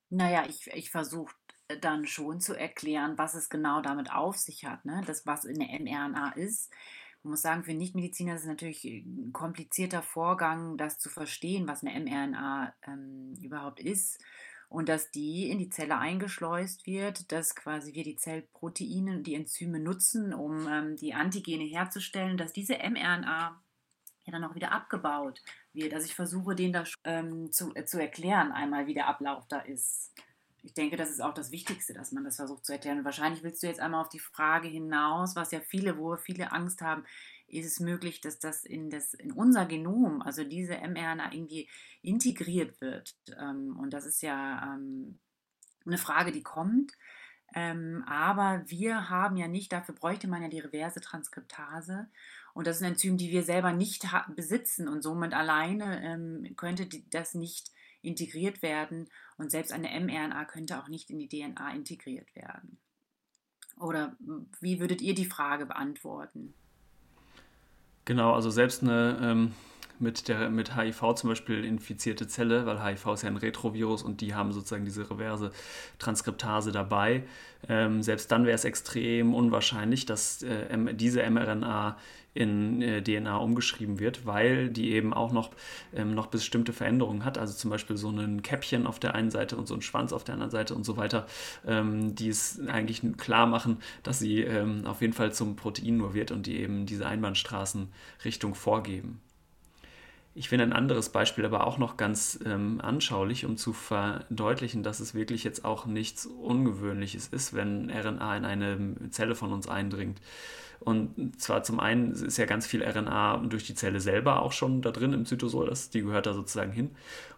Naja, ich, ich versuche dann schon zu erklären, was es genau damit auf sich hat, ne? das, was in der mRNA ist. Man muss sagen, für Nichtmediziner ist es natürlich ein komplizierter Vorgang, das zu verstehen, was eine mRNA ähm, überhaupt ist und dass die in die Zelle eingeschleust wird, dass quasi wir die Zellproteine und die Enzyme nutzen, um ähm, die Antigene herzustellen, dass diese mRNA ja dann auch wieder abgebaut wird. Also ich versuche denen das ähm, zu, äh, zu erklären, einmal wie der Ablauf da ist. Ich denke, das ist auch das Wichtigste, dass man das versucht zu erklären. Und wahrscheinlich willst du jetzt einmal auf die Frage hinaus, was ja viele, wo viele Angst haben, ist es möglich, dass das in, das, in unser Genom, also diese mRNA irgendwie integriert wird. Ähm, und das ist ja ähm, eine Frage, die kommt. Ähm, aber wir haben ja nicht, dafür bräuchte man ja die reverse Transkriptase. Und das ist ein Enzym, die wir selber nicht besitzen. Und somit alleine könnte das nicht integriert werden und selbst eine mRNA könnte auch nicht in die DNA integriert werden. Oder wie würdet ihr die Frage beantworten? Genau, also selbst eine ähm, mit, der, mit HIV zum Beispiel infizierte Zelle, weil HIV ist ja ein Retrovirus und die haben sozusagen diese reverse Transkriptase dabei. Ähm, selbst dann wäre es extrem unwahrscheinlich, dass äh, diese mRNA in äh, DNA umgeschrieben wird, weil die eben auch noch, ähm, noch bestimmte Veränderungen hat. Also zum Beispiel so ein Käppchen auf der einen Seite und so ein Schwanz auf der anderen Seite und so weiter, ähm, die es eigentlich klar machen, dass sie ähm, auf jeden Fall zum Protein nur wird und die eben diese Einbahnstraßenrichtung vorgeben. Ich finde ein anderes Beispiel aber auch noch ganz ähm, anschaulich, um zu verdeutlichen, dass es wirklich jetzt auch nichts Ungewöhnliches ist, wenn RNA in eine Zelle von uns eindringt. Und zwar zum einen ist ja ganz viel RNA durch die Zelle selber auch schon da drin im Zytosol, das, die gehört da sozusagen hin.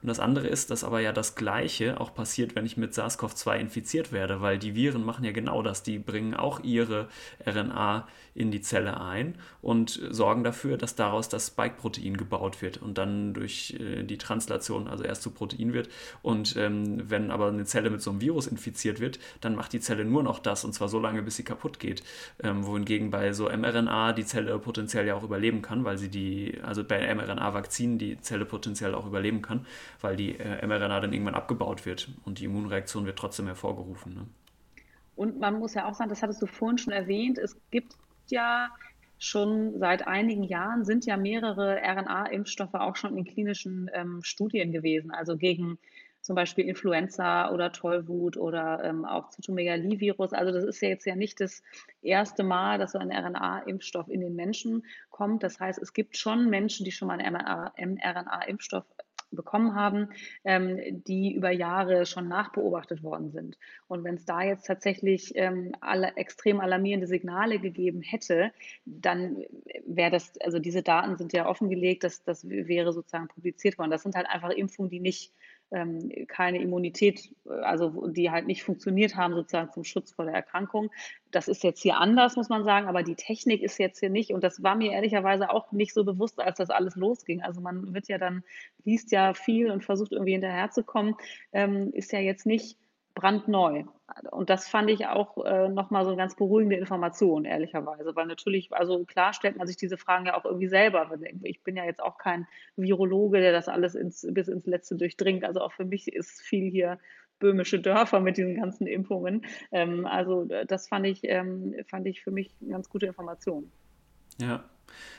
Und das andere ist, dass aber ja das Gleiche auch passiert, wenn ich mit SARS-CoV-2 infiziert werde, weil die Viren machen ja genau das. Die bringen auch ihre RNA in die Zelle ein und sorgen dafür, dass daraus das Spike-Protein gebaut wird und dann durch äh, die Translation also erst zu Protein wird. Und ähm, wenn aber eine Zelle mit so einem Virus infiziert wird, dann macht die Zelle nur noch das und zwar so lange, bis sie kaputt geht. Ähm, wohingegen bei so mRNA die Zelle potenziell ja auch überleben kann, weil sie die, also bei mRNA-Vakzinen die Zelle potenziell auch überleben kann, weil die äh, mRNA dann irgendwann abgebaut wird und die Immunreaktion wird trotzdem hervorgerufen. Ne? Und man muss ja auch sagen, das hattest du vorhin schon erwähnt, es gibt ja schon seit einigen Jahren sind ja mehrere RNA-Impfstoffe auch schon in klinischen ähm, Studien gewesen, also gegen zum Beispiel Influenza oder Tollwut oder ähm, auch Zytomegalivirus. Also das ist ja jetzt ja nicht das erste Mal, dass so ein RNA-Impfstoff in den Menschen kommt. Das heißt, es gibt schon Menschen, die schon mal einen mRNA-Impfstoff bekommen haben, ähm, die über Jahre schon nachbeobachtet worden sind. Und wenn es da jetzt tatsächlich ähm, alle extrem alarmierende Signale gegeben hätte, dann wäre das, also diese Daten sind ja offengelegt, dass das wäre sozusagen publiziert worden. Das sind halt einfach Impfungen, die nicht ähm, keine Immunität, äh, also die halt nicht funktioniert haben, sozusagen zum Schutz vor der Erkrankung. Das ist jetzt hier anders, muss man sagen, aber die Technik ist jetzt hier nicht. Und das war mir ehrlicherweise auch nicht so bewusst, als das alles losging. Also man wird ja dann, liest ja viel und versucht irgendwie hinterherzukommen, ähm, ist ja jetzt nicht brandneu. Und das fand ich auch äh, nochmal so eine ganz beruhigende Information, ehrlicherweise. Weil natürlich, also klar stellt man sich diese Fragen ja auch irgendwie selber. Ich bin ja jetzt auch kein Virologe, der das alles ins, bis ins Letzte durchdringt. Also auch für mich ist viel hier böhmische Dörfer mit diesen ganzen Impfungen. Ähm, also das fand ich, ähm, fand ich für mich eine ganz gute Information. Ja,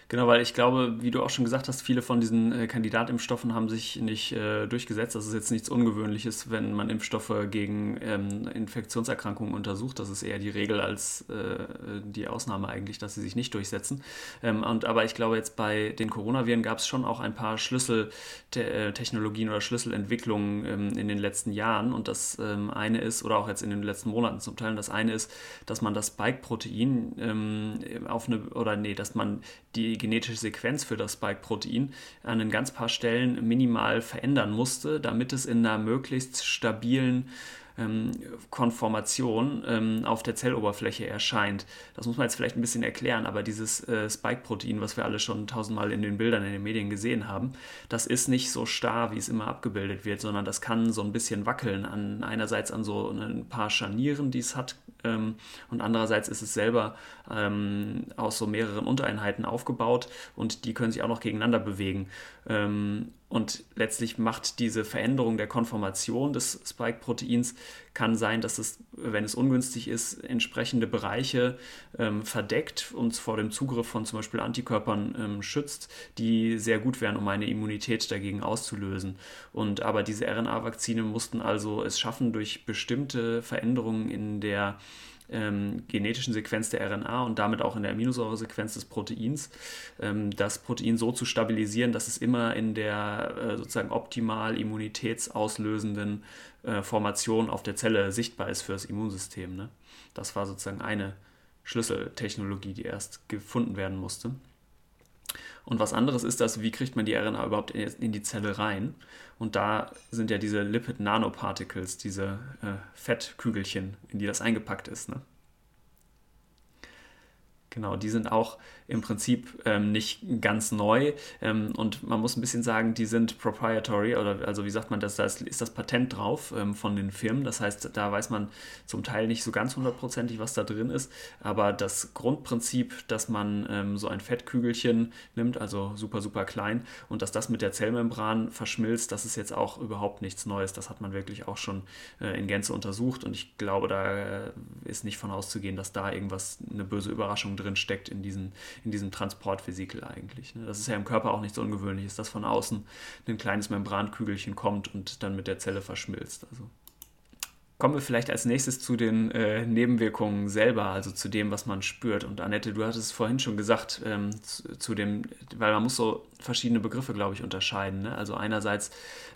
Genau, weil ich glaube, wie du auch schon gesagt hast, viele von diesen äh, Kandidatimpfstoffen haben sich nicht äh, durchgesetzt. Das ist jetzt nichts Ungewöhnliches, wenn man Impfstoffe gegen ähm, Infektionserkrankungen untersucht. Das ist eher die Regel als äh, die Ausnahme eigentlich, dass sie sich nicht durchsetzen. Ähm, und, aber ich glaube, jetzt bei den Coronaviren gab es schon auch ein paar Schlüsseltechnologien oder Schlüsselentwicklungen ähm, in den letzten Jahren. Und das ähm, eine ist, oder auch jetzt in den letzten Monaten zum Teil, das eine ist, dass man das Spike-Protein ähm, auf eine, oder nee, dass man die genetische Sequenz für das Spike-Protein an ein ganz paar Stellen minimal verändern musste, damit es in einer möglichst stabilen ähm, Konformation ähm, auf der Zelloberfläche erscheint. Das muss man jetzt vielleicht ein bisschen erklären, aber dieses äh, Spike-Protein, was wir alle schon tausendmal in den Bildern in den Medien gesehen haben, das ist nicht so starr, wie es immer abgebildet wird, sondern das kann so ein bisschen wackeln. An, einerseits an so ein paar Scharnieren, die es hat, ähm, und andererseits ist es selber ähm, aus so mehreren Untereinheiten aufgebaut und die können sich auch noch gegeneinander bewegen. Ähm, und letztlich macht diese Veränderung der Konformation des Spike-Proteins, kann sein, dass es, wenn es ungünstig ist, entsprechende Bereiche ähm, verdeckt, und vor dem Zugriff von zum Beispiel Antikörpern ähm, schützt, die sehr gut wären, um eine Immunität dagegen auszulösen. Und aber diese RNA-Vakzine mussten also es schaffen, durch bestimmte Veränderungen in der ähm, genetischen Sequenz der RNA und damit auch in der Aminosäuresequenz des Proteins, ähm, das Protein so zu stabilisieren, dass es immer in der äh, sozusagen optimal immunitätsauslösenden äh, Formation auf der Zelle sichtbar ist für das Immunsystem. Ne? Das war sozusagen eine Schlüsseltechnologie, die erst gefunden werden musste. Und was anderes ist das, wie kriegt man die RNA überhaupt in die Zelle rein? Und da sind ja diese Lipid Nanoparticles, diese äh, Fettkügelchen, in die das eingepackt ist. Ne? Genau, die sind auch im Prinzip ähm, nicht ganz neu ähm, und man muss ein bisschen sagen, die sind proprietary oder also wie sagt man das, da ist, das Patent drauf ähm, von den Firmen. Das heißt, da weiß man zum Teil nicht so ganz hundertprozentig, was da drin ist, aber das Grundprinzip, dass man ähm, so ein Fettkügelchen nimmt, also super, super klein und dass das mit der Zellmembran verschmilzt, das ist jetzt auch überhaupt nichts Neues. Das hat man wirklich auch schon äh, in Gänze untersucht und ich glaube, da äh, ist nicht von auszugehen, dass da irgendwas, eine böse Überraschung drin drin steckt in, diesen, in diesem Transportvesikel eigentlich. Ne? Das ist ja im Körper auch nichts Ungewöhnliches, dass von außen ein kleines Membrankügelchen kommt und dann mit der Zelle verschmilzt. Also Kommen wir vielleicht als nächstes zu den äh, Nebenwirkungen selber, also zu dem, was man spürt. Und Annette, du hattest es vorhin schon gesagt, ähm, zu, zu, dem, weil man muss so verschiedene Begriffe, glaube ich, unterscheiden. Ne? Also einerseits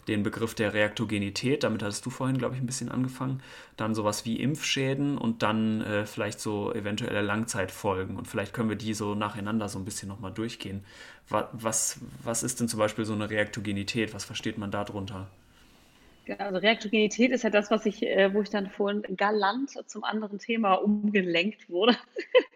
den Begriff der Reaktogenität, damit hattest du vorhin, glaube ich, ein bisschen angefangen. Dann sowas wie Impfschäden und dann äh, vielleicht so eventuelle Langzeitfolgen. Und vielleicht können wir die so nacheinander so ein bisschen nochmal durchgehen. Was, was ist denn zum Beispiel so eine Reaktogenität? Was versteht man darunter? Also Reaktogenität ist ja das, was ich, äh, wo ich dann vorhin galant zum anderen Thema umgelenkt wurde,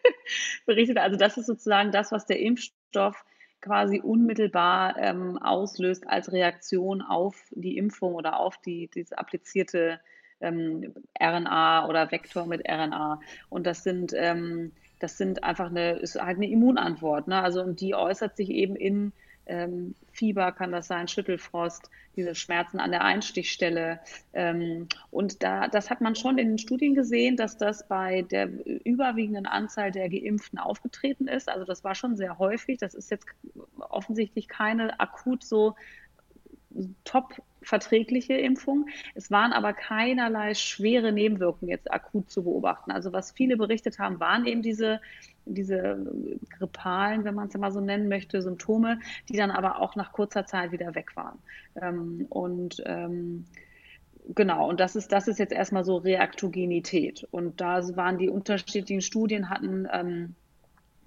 berichtet. Also das ist sozusagen das, was der Impfstoff quasi unmittelbar ähm, auslöst als Reaktion auf die Impfung oder auf die, diese applizierte ähm, RNA oder Vektor mit RNA. Und das sind, ähm, das sind einfach eine, ist halt eine Immunantwort. Ne? Also und die äußert sich eben in ähm, Fieber kann das sein, Schüttelfrost, diese Schmerzen an der Einstichstelle. Ähm, und da, das hat man schon in den Studien gesehen, dass das bei der überwiegenden Anzahl der Geimpften aufgetreten ist. Also das war schon sehr häufig. Das ist jetzt offensichtlich keine akut so top verträgliche Impfung. Es waren aber keinerlei schwere Nebenwirkungen jetzt akut zu beobachten. Also was viele berichtet haben, waren eben diese diese grippalen, wenn man es mal so nennen möchte, Symptome, die dann aber auch nach kurzer Zeit wieder weg waren. Ähm, und ähm, genau, und das ist, das ist jetzt erstmal so Reaktogenität. Und da waren die unterschiedlichen Studien, hatten, ähm,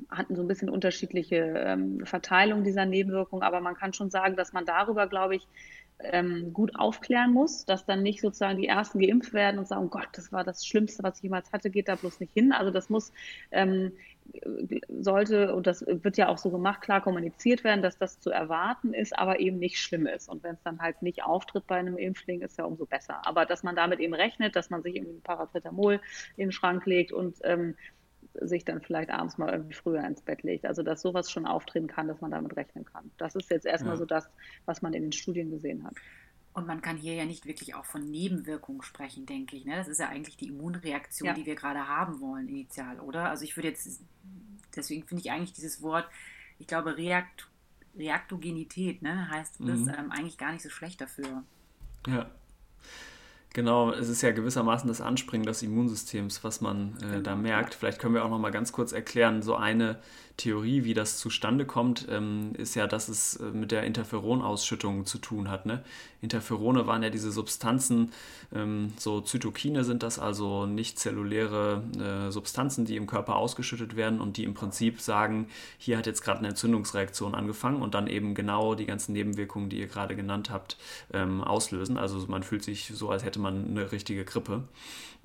hatten so ein bisschen unterschiedliche ähm, Verteilung dieser Nebenwirkungen, aber man kann schon sagen, dass man darüber, glaube ich, ähm, gut aufklären muss, dass dann nicht sozusagen die Ersten geimpft werden und sagen, oh Gott, das war das Schlimmste, was ich jemals hatte, geht da bloß nicht hin. Also das muss ähm, sollte, und das wird ja auch so gemacht, klar kommuniziert werden, dass das zu erwarten ist, aber eben nicht schlimm ist. Und wenn es dann halt nicht auftritt bei einem Impfling, ist ja umso besser. Aber dass man damit eben rechnet, dass man sich irgendwie ein Paracetamol in den Schrank legt und ähm, sich dann vielleicht abends mal irgendwie früher ins Bett legt. Also dass sowas schon auftreten kann, dass man damit rechnen kann. Das ist jetzt erstmal ja. so das, was man in den Studien gesehen hat. Und man kann hier ja nicht wirklich auch von Nebenwirkungen sprechen, denke ich. Ne? Das ist ja eigentlich die Immunreaktion, ja. die wir gerade haben wollen, initial, oder? Also ich würde jetzt, deswegen finde ich eigentlich dieses Wort, ich glaube, Reakt, Reaktogenität, ne, heißt das mhm. ähm, eigentlich gar nicht so schlecht dafür. Ja. Genau, es ist ja gewissermaßen das Anspringen des Immunsystems, was man äh, genau. da merkt. Vielleicht können wir auch noch mal ganz kurz erklären, so eine Theorie, wie das zustande kommt, ähm, ist ja, dass es äh, mit der Interferonausschüttung zu tun hat. Ne? Interferone waren ja diese Substanzen, ähm, so Zytokine sind das, also nicht zelluläre äh, Substanzen, die im Körper ausgeschüttet werden und die im Prinzip sagen, hier hat jetzt gerade eine Entzündungsreaktion angefangen und dann eben genau die ganzen Nebenwirkungen, die ihr gerade genannt habt, ähm, auslösen. Also man fühlt sich so, als hätte man eine richtige Grippe.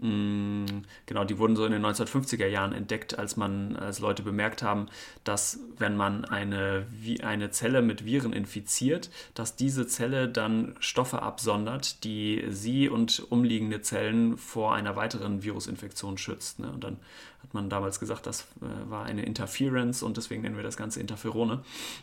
Mm, genau, die wurden so in den 1950er Jahren entdeckt, als man, als Leute bemerkt haben, dass wenn man eine, eine Zelle mit Viren infiziert, dass diese Zelle dann Stoffe absondert, die sie und umliegende Zellen vor einer weiteren Virusinfektion schützt. Ne? Und dann hat man damals gesagt, das äh, war eine Interference und deswegen nennen wir das Ganze Interferone.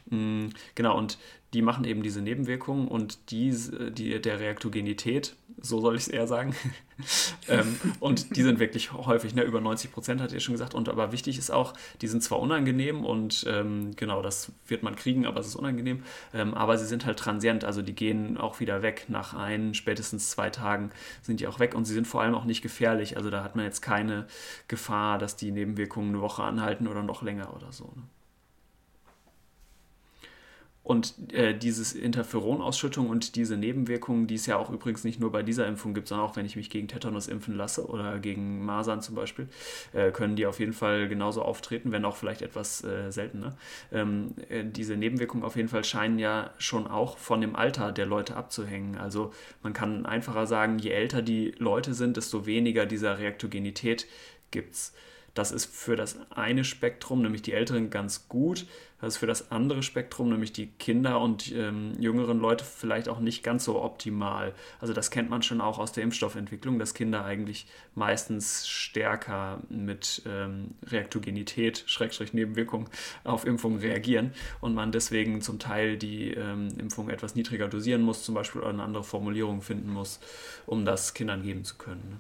Mm, genau, und die machen eben diese Nebenwirkungen und die, die der Reaktogenität, so soll ich es eher sagen, ähm, und die sind wirklich häufig, ne, über 90 Prozent hat ihr schon gesagt. Und aber wichtig ist auch, die sind zwar unangenehm und ähm, genau, das wird man kriegen, aber es ist unangenehm, ähm, aber sie sind halt transient, also die gehen auch wieder weg. Nach ein, spätestens zwei Tagen sind die auch weg und sie sind vor allem auch nicht gefährlich. Also da hat man jetzt keine Gefahr, dass die Nebenwirkungen eine Woche anhalten oder noch länger oder so. Ne? Und äh, dieses Interferonausschüttung und diese Nebenwirkungen, die es ja auch übrigens nicht nur bei dieser Impfung gibt, sondern auch wenn ich mich gegen Tetanus impfen lasse oder gegen Masern zum Beispiel, äh, können die auf jeden Fall genauso auftreten, wenn auch vielleicht etwas äh, seltener. Ähm, äh, diese Nebenwirkungen auf jeden Fall scheinen ja schon auch von dem Alter der Leute abzuhängen. Also man kann einfacher sagen, je älter die Leute sind, desto weniger dieser Reaktogenität gibt es. Das ist für das eine Spektrum, nämlich die Älteren, ganz gut. Das ist für das andere Spektrum, nämlich die Kinder und ähm, jüngeren Leute, vielleicht auch nicht ganz so optimal. Also das kennt man schon auch aus der Impfstoffentwicklung, dass Kinder eigentlich meistens stärker mit ähm, Reaktogenität, Schrägstrich Nebenwirkung auf Impfungen reagieren und man deswegen zum Teil die ähm, Impfung etwas niedriger dosieren muss, zum Beispiel oder eine andere Formulierung finden muss, um das Kindern geben zu können.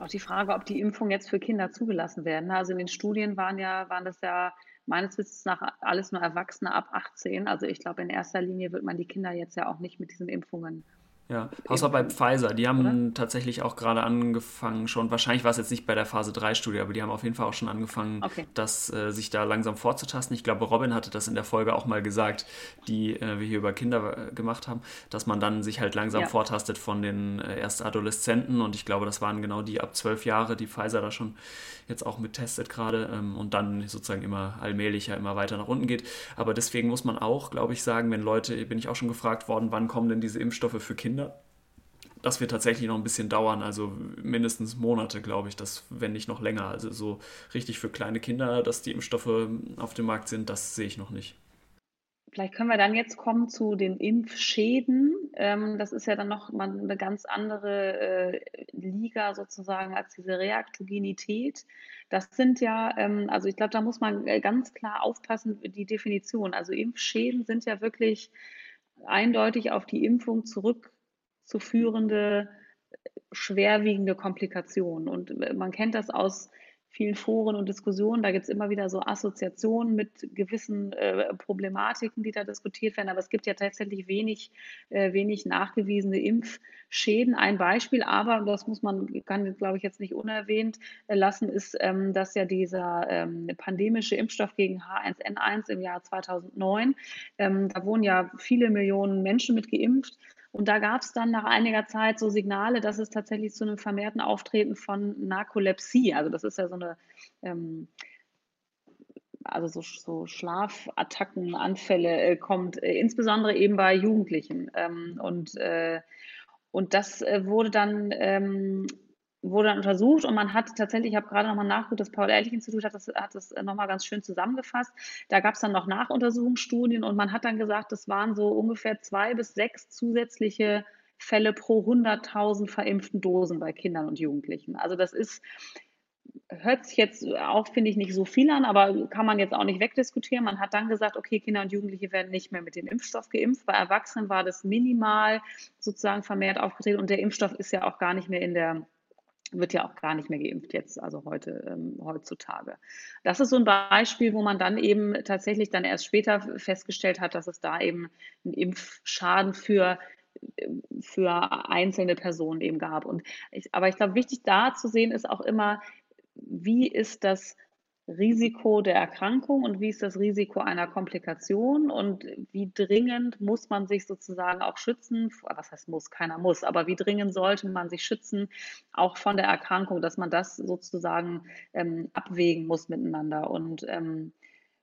Ne? Auch die Frage, ob die Impfungen jetzt für Kinder zugelassen werden. Also in den Studien waren ja, waren das ja meines Wissens nach alles nur Erwachsene ab 18. Also ich glaube, in erster Linie wird man die Kinder jetzt ja auch nicht mit diesen Impfungen ja, außer bei Pfizer. Die haben Oder? tatsächlich auch gerade angefangen schon, wahrscheinlich war es jetzt nicht bei der Phase 3-Studie, aber die haben auf jeden Fall auch schon angefangen, okay. das, äh, sich da langsam vorzutasten. Ich glaube, Robin hatte das in der Folge auch mal gesagt, die äh, wir hier über Kinder äh, gemacht haben, dass man dann sich halt langsam ja. vortastet von den äh, ersten Adoleszenten und ich glaube, das waren genau die ab zwölf Jahre, die Pfizer da schon jetzt auch mit testet gerade ähm, und dann sozusagen immer allmählicher immer weiter nach unten geht. Aber deswegen muss man auch, glaube ich, sagen, wenn Leute, bin ich auch schon gefragt worden, wann kommen denn diese Impfstoffe für Kinder? Das wird tatsächlich noch ein bisschen dauern, also mindestens Monate, glaube ich, das, wenn nicht noch länger. Also so richtig für kleine Kinder, dass die Impfstoffe auf dem Markt sind, das sehe ich noch nicht. Vielleicht können wir dann jetzt kommen zu den Impfschäden. Ähm, das ist ja dann noch mal eine ganz andere äh, Liga sozusagen als diese Reaktogenität. Das sind ja, ähm, also ich glaube, da muss man äh, ganz klar aufpassen, die Definition. Also Impfschäden sind ja wirklich eindeutig auf die Impfung zurück zu führende schwerwiegende Komplikationen. Und man kennt das aus vielen Foren und Diskussionen. Da gibt es immer wieder so Assoziationen mit gewissen äh, Problematiken, die da diskutiert werden. Aber es gibt ja tatsächlich wenig, äh, wenig nachgewiesene Impfschäden. Ein Beispiel, aber das muss man, kann glaube ich jetzt nicht unerwähnt äh, lassen, ist, ähm, dass ja dieser ähm, pandemische Impfstoff gegen H1N1 im Jahr 2009, ähm, da wurden ja viele Millionen Menschen mit geimpft. Und da gab es dann nach einiger Zeit so Signale, dass es tatsächlich zu einem vermehrten Auftreten von Narkolepsie, also das ist ja so eine, ähm, also so, so Schlafattacken, Anfälle äh, kommt, äh, insbesondere eben bei Jugendlichen. Ähm, und, äh, und das äh, wurde dann ähm, wurde dann untersucht und man hat tatsächlich, ich habe gerade nochmal nachgeguckt, das Paul-Ehrlich-Institut hat das, hat das nochmal ganz schön zusammengefasst. Da gab es dann noch Nachuntersuchungsstudien und man hat dann gesagt, das waren so ungefähr zwei bis sechs zusätzliche Fälle pro 100.000 verimpften Dosen bei Kindern und Jugendlichen. Also das ist, hört sich jetzt auch, finde ich, nicht so viel an, aber kann man jetzt auch nicht wegdiskutieren. Man hat dann gesagt, okay, Kinder und Jugendliche werden nicht mehr mit dem Impfstoff geimpft. Bei Erwachsenen war das minimal sozusagen vermehrt aufgetreten und der Impfstoff ist ja auch gar nicht mehr in der wird ja auch gar nicht mehr geimpft jetzt, also heute, ähm, heutzutage. Das ist so ein Beispiel, wo man dann eben tatsächlich dann erst später festgestellt hat, dass es da eben einen Impfschaden für für einzelne Personen eben gab. Und ich, aber ich glaube, wichtig da zu sehen ist auch immer, wie ist das Risiko der Erkrankung und wie ist das Risiko einer Komplikation und wie dringend muss man sich sozusagen auch schützen, was heißt muss, keiner muss, aber wie dringend sollte man sich schützen, auch von der Erkrankung, dass man das sozusagen ähm, abwägen muss miteinander. Und ähm,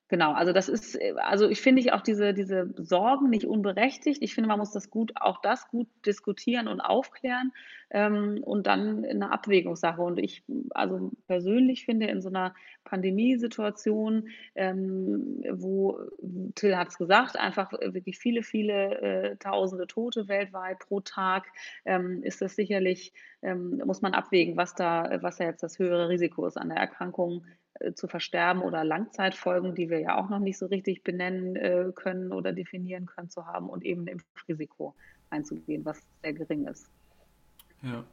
Genau, also das ist, äh, also ich finde ich auch diese, diese Sorgen nicht unberechtigt. Ich finde, man muss das gut, auch das gut diskutieren und aufklären ähm, und dann eine Abwägungssache. Und ich, also persönlich finde in so einer Pandemiesituation, ähm, wo Till hat es gesagt, einfach wirklich viele, viele äh, tausende Tote weltweit pro Tag, ähm, ist das sicherlich, ähm, muss man abwägen, was da, was da jetzt das höhere Risiko ist an der Erkrankung zu versterben oder Langzeitfolgen, die wir ja auch noch nicht so richtig benennen äh, können oder definieren können, zu haben und eben ein Impfrisiko einzugehen, was sehr gering ist. Ja.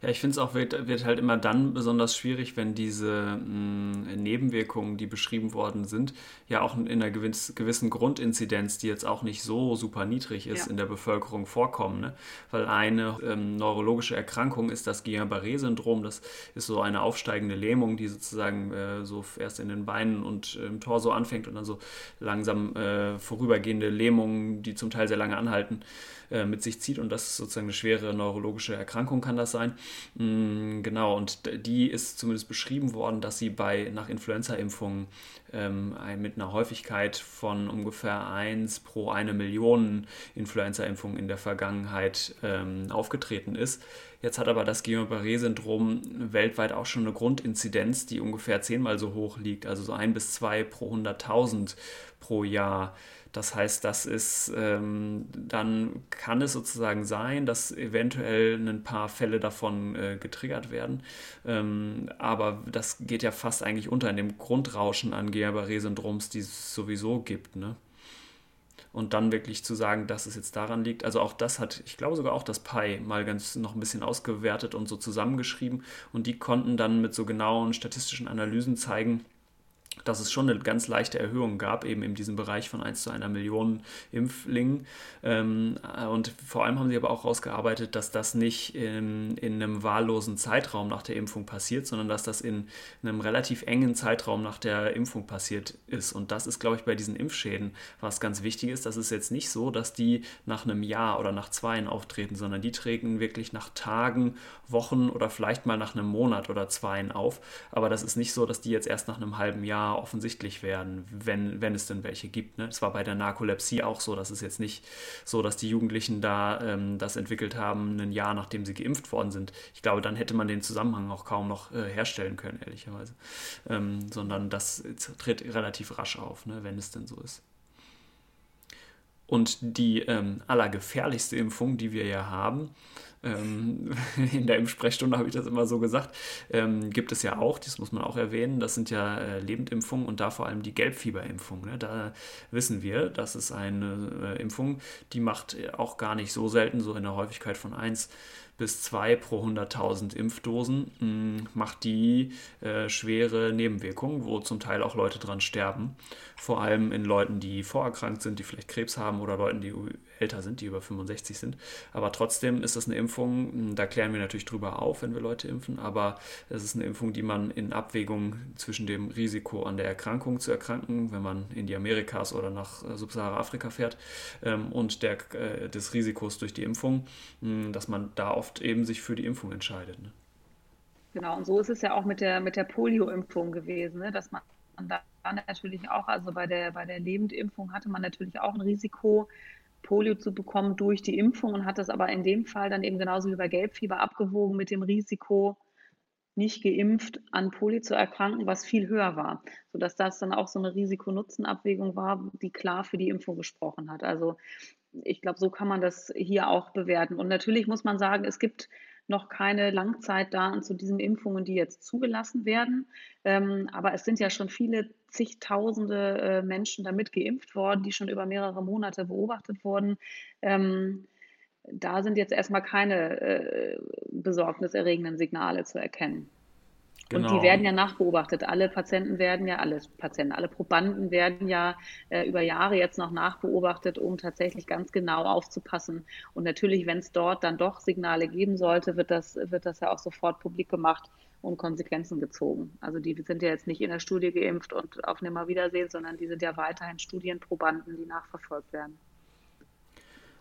Ja, ich finde es auch wird, wird halt immer dann besonders schwierig, wenn diese mh, hm, Nebenwirkungen, die beschrieben worden sind, ja auch in einer gewiss, gewissen Grundinzidenz, die jetzt auch nicht so super niedrig ist, ja. in der Bevölkerung vorkommen. Ne? Weil eine ähm, neurologische Erkrankung ist das Guillain-Barré-Syndrom. Das ist so eine aufsteigende Lähmung, die sozusagen äh, so erst in den Beinen und im Torso anfängt und dann so langsam äh, vorübergehende Lähmungen, die zum Teil sehr lange anhalten, äh, mit sich zieht. Und das ist sozusagen eine schwere neurologische Erkrankung kann das sein. Mm, genau, und die ist zumindest beschrieben worden, dass sie bei nach Influenza-Impfungen ähm, mit einer Häufigkeit von ungefähr 1 pro eine Million Influenza-Impfungen in der Vergangenheit ähm, aufgetreten ist. Jetzt hat aber das Guillain-Barré-Syndrom weltweit auch schon eine Grundinzidenz, die ungefähr zehnmal so hoch liegt, also so ein bis zwei pro 100.000 pro Jahr. Das heißt, das ist, ähm, dann kann es sozusagen sein, dass eventuell ein paar Fälle davon äh, getriggert werden. Ähm, aber das geht ja fast eigentlich unter in dem Grundrauschen an Guillain-Barré-Syndroms, die es sowieso gibt. Ne? Und dann wirklich zu sagen, dass es jetzt daran liegt. Also auch das hat, ich glaube sogar auch das Pi mal ganz noch ein bisschen ausgewertet und so zusammengeschrieben. Und die konnten dann mit so genauen statistischen Analysen zeigen, dass es schon eine ganz leichte Erhöhung gab, eben in diesem Bereich von 1 zu einer Million Impflingen. Ähm, und vor allem haben sie aber auch herausgearbeitet, dass das nicht in, in, einem wahllosen Zeitraum nach der Impfung passiert, sondern dass das in einem relativ engen Zeitraum nach der Impfung passiert ist. Und das ist, glaube ich, bei diesen Impfschäden was ganz wichtig ist. Das ist jetzt nicht so, dass die nach einem Jahr oder nach zwei auftreten, sondern die treten wirklich nach Tagen, Wochen oder vielleicht mal nach einem Monat oder zwei auf. Aber das ist nicht so, dass die jetzt erst nach einem halben Jahr offensichtlich werden, wenn, wenn es denn welche gibt. Ne? Es war bei der Narkolepsie auch so, dass es jetzt nicht so, dass die Jugendlichen da ähm, das entwickelt haben, ein Jahr nachdem sie geimpft worden sind. Ich glaube, dann hätte man den Zusammenhang auch kaum noch äh, herstellen können, ehrlicherweise. Ähm, sondern das tritt relativ rasch auf, ne? wenn es denn so ist. Und die ähm, allergefährlichste Impfung, die wir ja haben, ähm, in der Impfsprechstunde habe ich das immer so gesagt, ähm, gibt es ja auch, das muss man auch erwähnen, das sind ja äh, Lebendimpfungen und da vor allem die Gelbfieberimpfung. Ne? Da wissen wir, das ist eine äh, Impfung, die macht auch gar nicht so selten, so in der Häufigkeit von 1 bis 2 pro 100.000 Impfdosen, mh, mm, macht die äh, schwere Nebenwirkungen, wo zum Teil auch Leute dran sterben. Vor allem in Leuten, die vorerkrankt sind, die vielleicht Krebs haben oder Leuten, die älter sind, die über 65 sind. Aber trotzdem ist das eine Impfung, da klären wir natürlich drüber auf, wenn wir Leute impfen, aber es ist eine Impfung, die man in Abwägung zwischen dem Risiko an der Erkrankung zu erkranken, wenn man in die Amerikas oder nach äh, Subsahara-Afrika fährt, ähm, und der, äh, des Risikos durch die Impfung, dass man da oft eben sich für die Impfung entscheidet. Ne? Genau, und so ist es ja auch mit der, mit der Polio-Impfung gewesen, ne? dass man da natürlich auch, also bei der, bei der Lebendimpfung hatte man natürlich auch ein Risiko, Polio zu bekommen durch die Impfung und hat das aber in dem Fall dann eben genauso wie bei Gelbfieber abgewogen mit dem Risiko, nicht geimpft an Polio zu erkranken, was viel höher war, sodass das dann auch so eine Risiko-Nutzen-Abwägung war, die klar für die Impfung gesprochen hat. Also ich glaube, so kann man das hier auch bewerten. Und natürlich muss man sagen, es gibt noch keine Langzeitdaten zu diesen Impfungen, die jetzt zugelassen werden. Ähm, aber es sind ja schon viele zigtausende äh, Menschen damit geimpft worden, die schon über mehrere Monate beobachtet wurden. Ähm, da sind jetzt erstmal keine äh, besorgniserregenden Signale zu erkennen. Genau. Und die werden ja nachbeobachtet. Alle Patienten werden ja, alle Patienten, alle Probanden werden ja äh, über Jahre jetzt noch nachbeobachtet, um tatsächlich ganz genau aufzupassen. Und natürlich, wenn es dort dann doch Signale geben sollte, wird das, wird das ja auch sofort publik gemacht und Konsequenzen gezogen. Also die sind ja jetzt nicht in der Studie geimpft und auf Nimmerwiedersehen, sondern die sind ja weiterhin Studienprobanden, die nachverfolgt werden.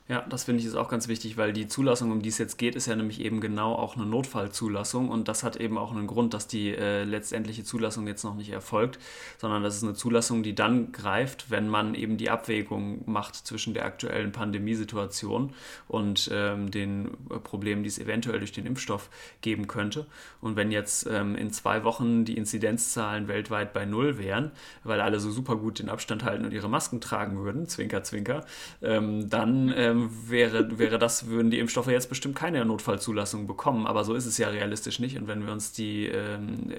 Ja, das finde ich ist auch ganz wichtig, weil die Zulassung, um die es jetzt geht, ist ja nämlich eben genau auch eine Notfallzulassung und das hat eben auch einen Grund, dass die äh, letztendliche Zulassung jetzt noch nicht erfolgt, sondern das ist eine Zulassung, die dann greift, wenn man eben die Abwägung macht zwischen der aktuellen Pandemiesituation und ähm, den Problemen, die es eventuell durch den Impfstoff geben könnte. Und wenn jetzt ähm, in zwei Wochen die Inzidenzzahlen weltweit bei Null wären, weil alle so super gut den Abstand halten und ihre Masken tragen würden, zwinker, zwinker, ähm, dann ähm, ähm, wäre, wäre das, würden die Impfstoffe jetzt bestimmt keine Notfallzulassung bekommen. Aber so ist es ja realistisch nicht. Und wenn wir uns die, ähm,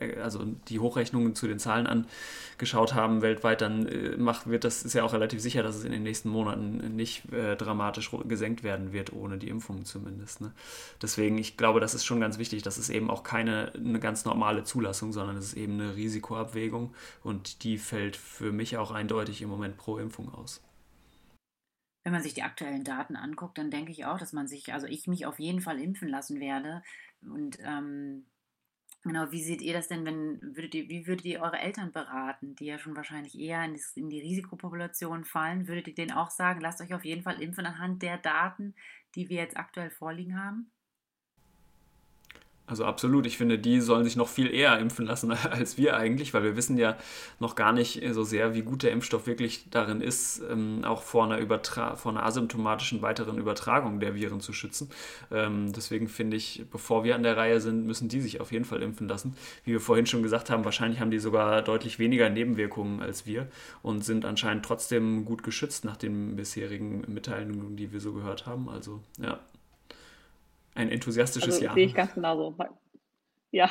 äh, also die Hochrechnungen zu den Zahlen angeschaut haben weltweit, dann äh, macht, wird das ist ja auch relativ sicher, dass es in den nächsten Monaten nicht äh, dramatisch gesenkt werden wird, ohne die Impfung zumindest. Ne? Deswegen, ich glaube, das ist schon ganz wichtig. Das ist eben auch keine eine ganz normale Zulassung, sondern es ist eben eine Risikoabwägung und die fällt für mich auch eindeutig im Moment pro Impfung aus wenn man sich die aktuellen Daten anguckt, dann denke ich auch, dass man sich, also ich mich auf jeden Fall impfen lassen werde. Und ähm, genau, wie seht ihr das denn, wenn würdet ihr, wie würdet ihr eure Eltern beraten, die ja schon wahrscheinlich eher in, das, in die Risikopopulation fallen? Würdet ihr denen auch sagen, lasst euch auf jeden Fall impfen anhand der Daten, die wir jetzt aktuell vorliegen haben? Also absolut. Ich finde, die sollen sich noch viel eher impfen lassen als wir eigentlich, weil wir wissen ja noch gar nicht so sehr, wie gut der Impfstoff wirklich darin ist, ähm, auch vor einer, Übertra vor einer asymptomatischen weiteren Übertragung der Viren zu schützen. Ähm, deswegen finde ich, bevor wir an der Reihe sind, müssen die sich auf jeden Fall impfen lassen. Wie wir vorhin schon gesagt haben, wahrscheinlich haben die sogar deutlich weniger Nebenwirkungen als wir und sind anscheinend trotzdem gut geschützt nach den bisherigen Mitteilungen, die wir so gehört haben. Also ja ein enthusiastisches also, Jahr. Sehe ich ganz genauso. Ja,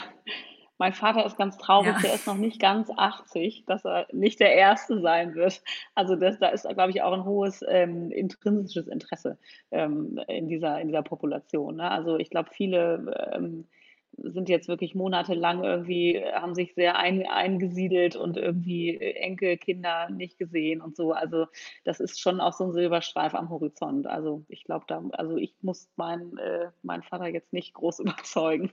mein Vater ist ganz traurig, ja. der ist noch nicht ganz 80, dass er nicht der Erste sein wird. Also das, da ist, glaube ich, auch ein hohes ähm, intrinsisches Interesse ähm, in, dieser, in dieser Population. Ne? Also ich glaube, viele ähm, sind jetzt wirklich monatelang irgendwie, haben sich sehr ein, eingesiedelt und irgendwie Enkelkinder nicht gesehen und so. Also das ist schon auch so ein Silberstreif am Horizont. Also ich glaube, da, also ich muss meinen äh, mein Vater jetzt nicht groß überzeugen.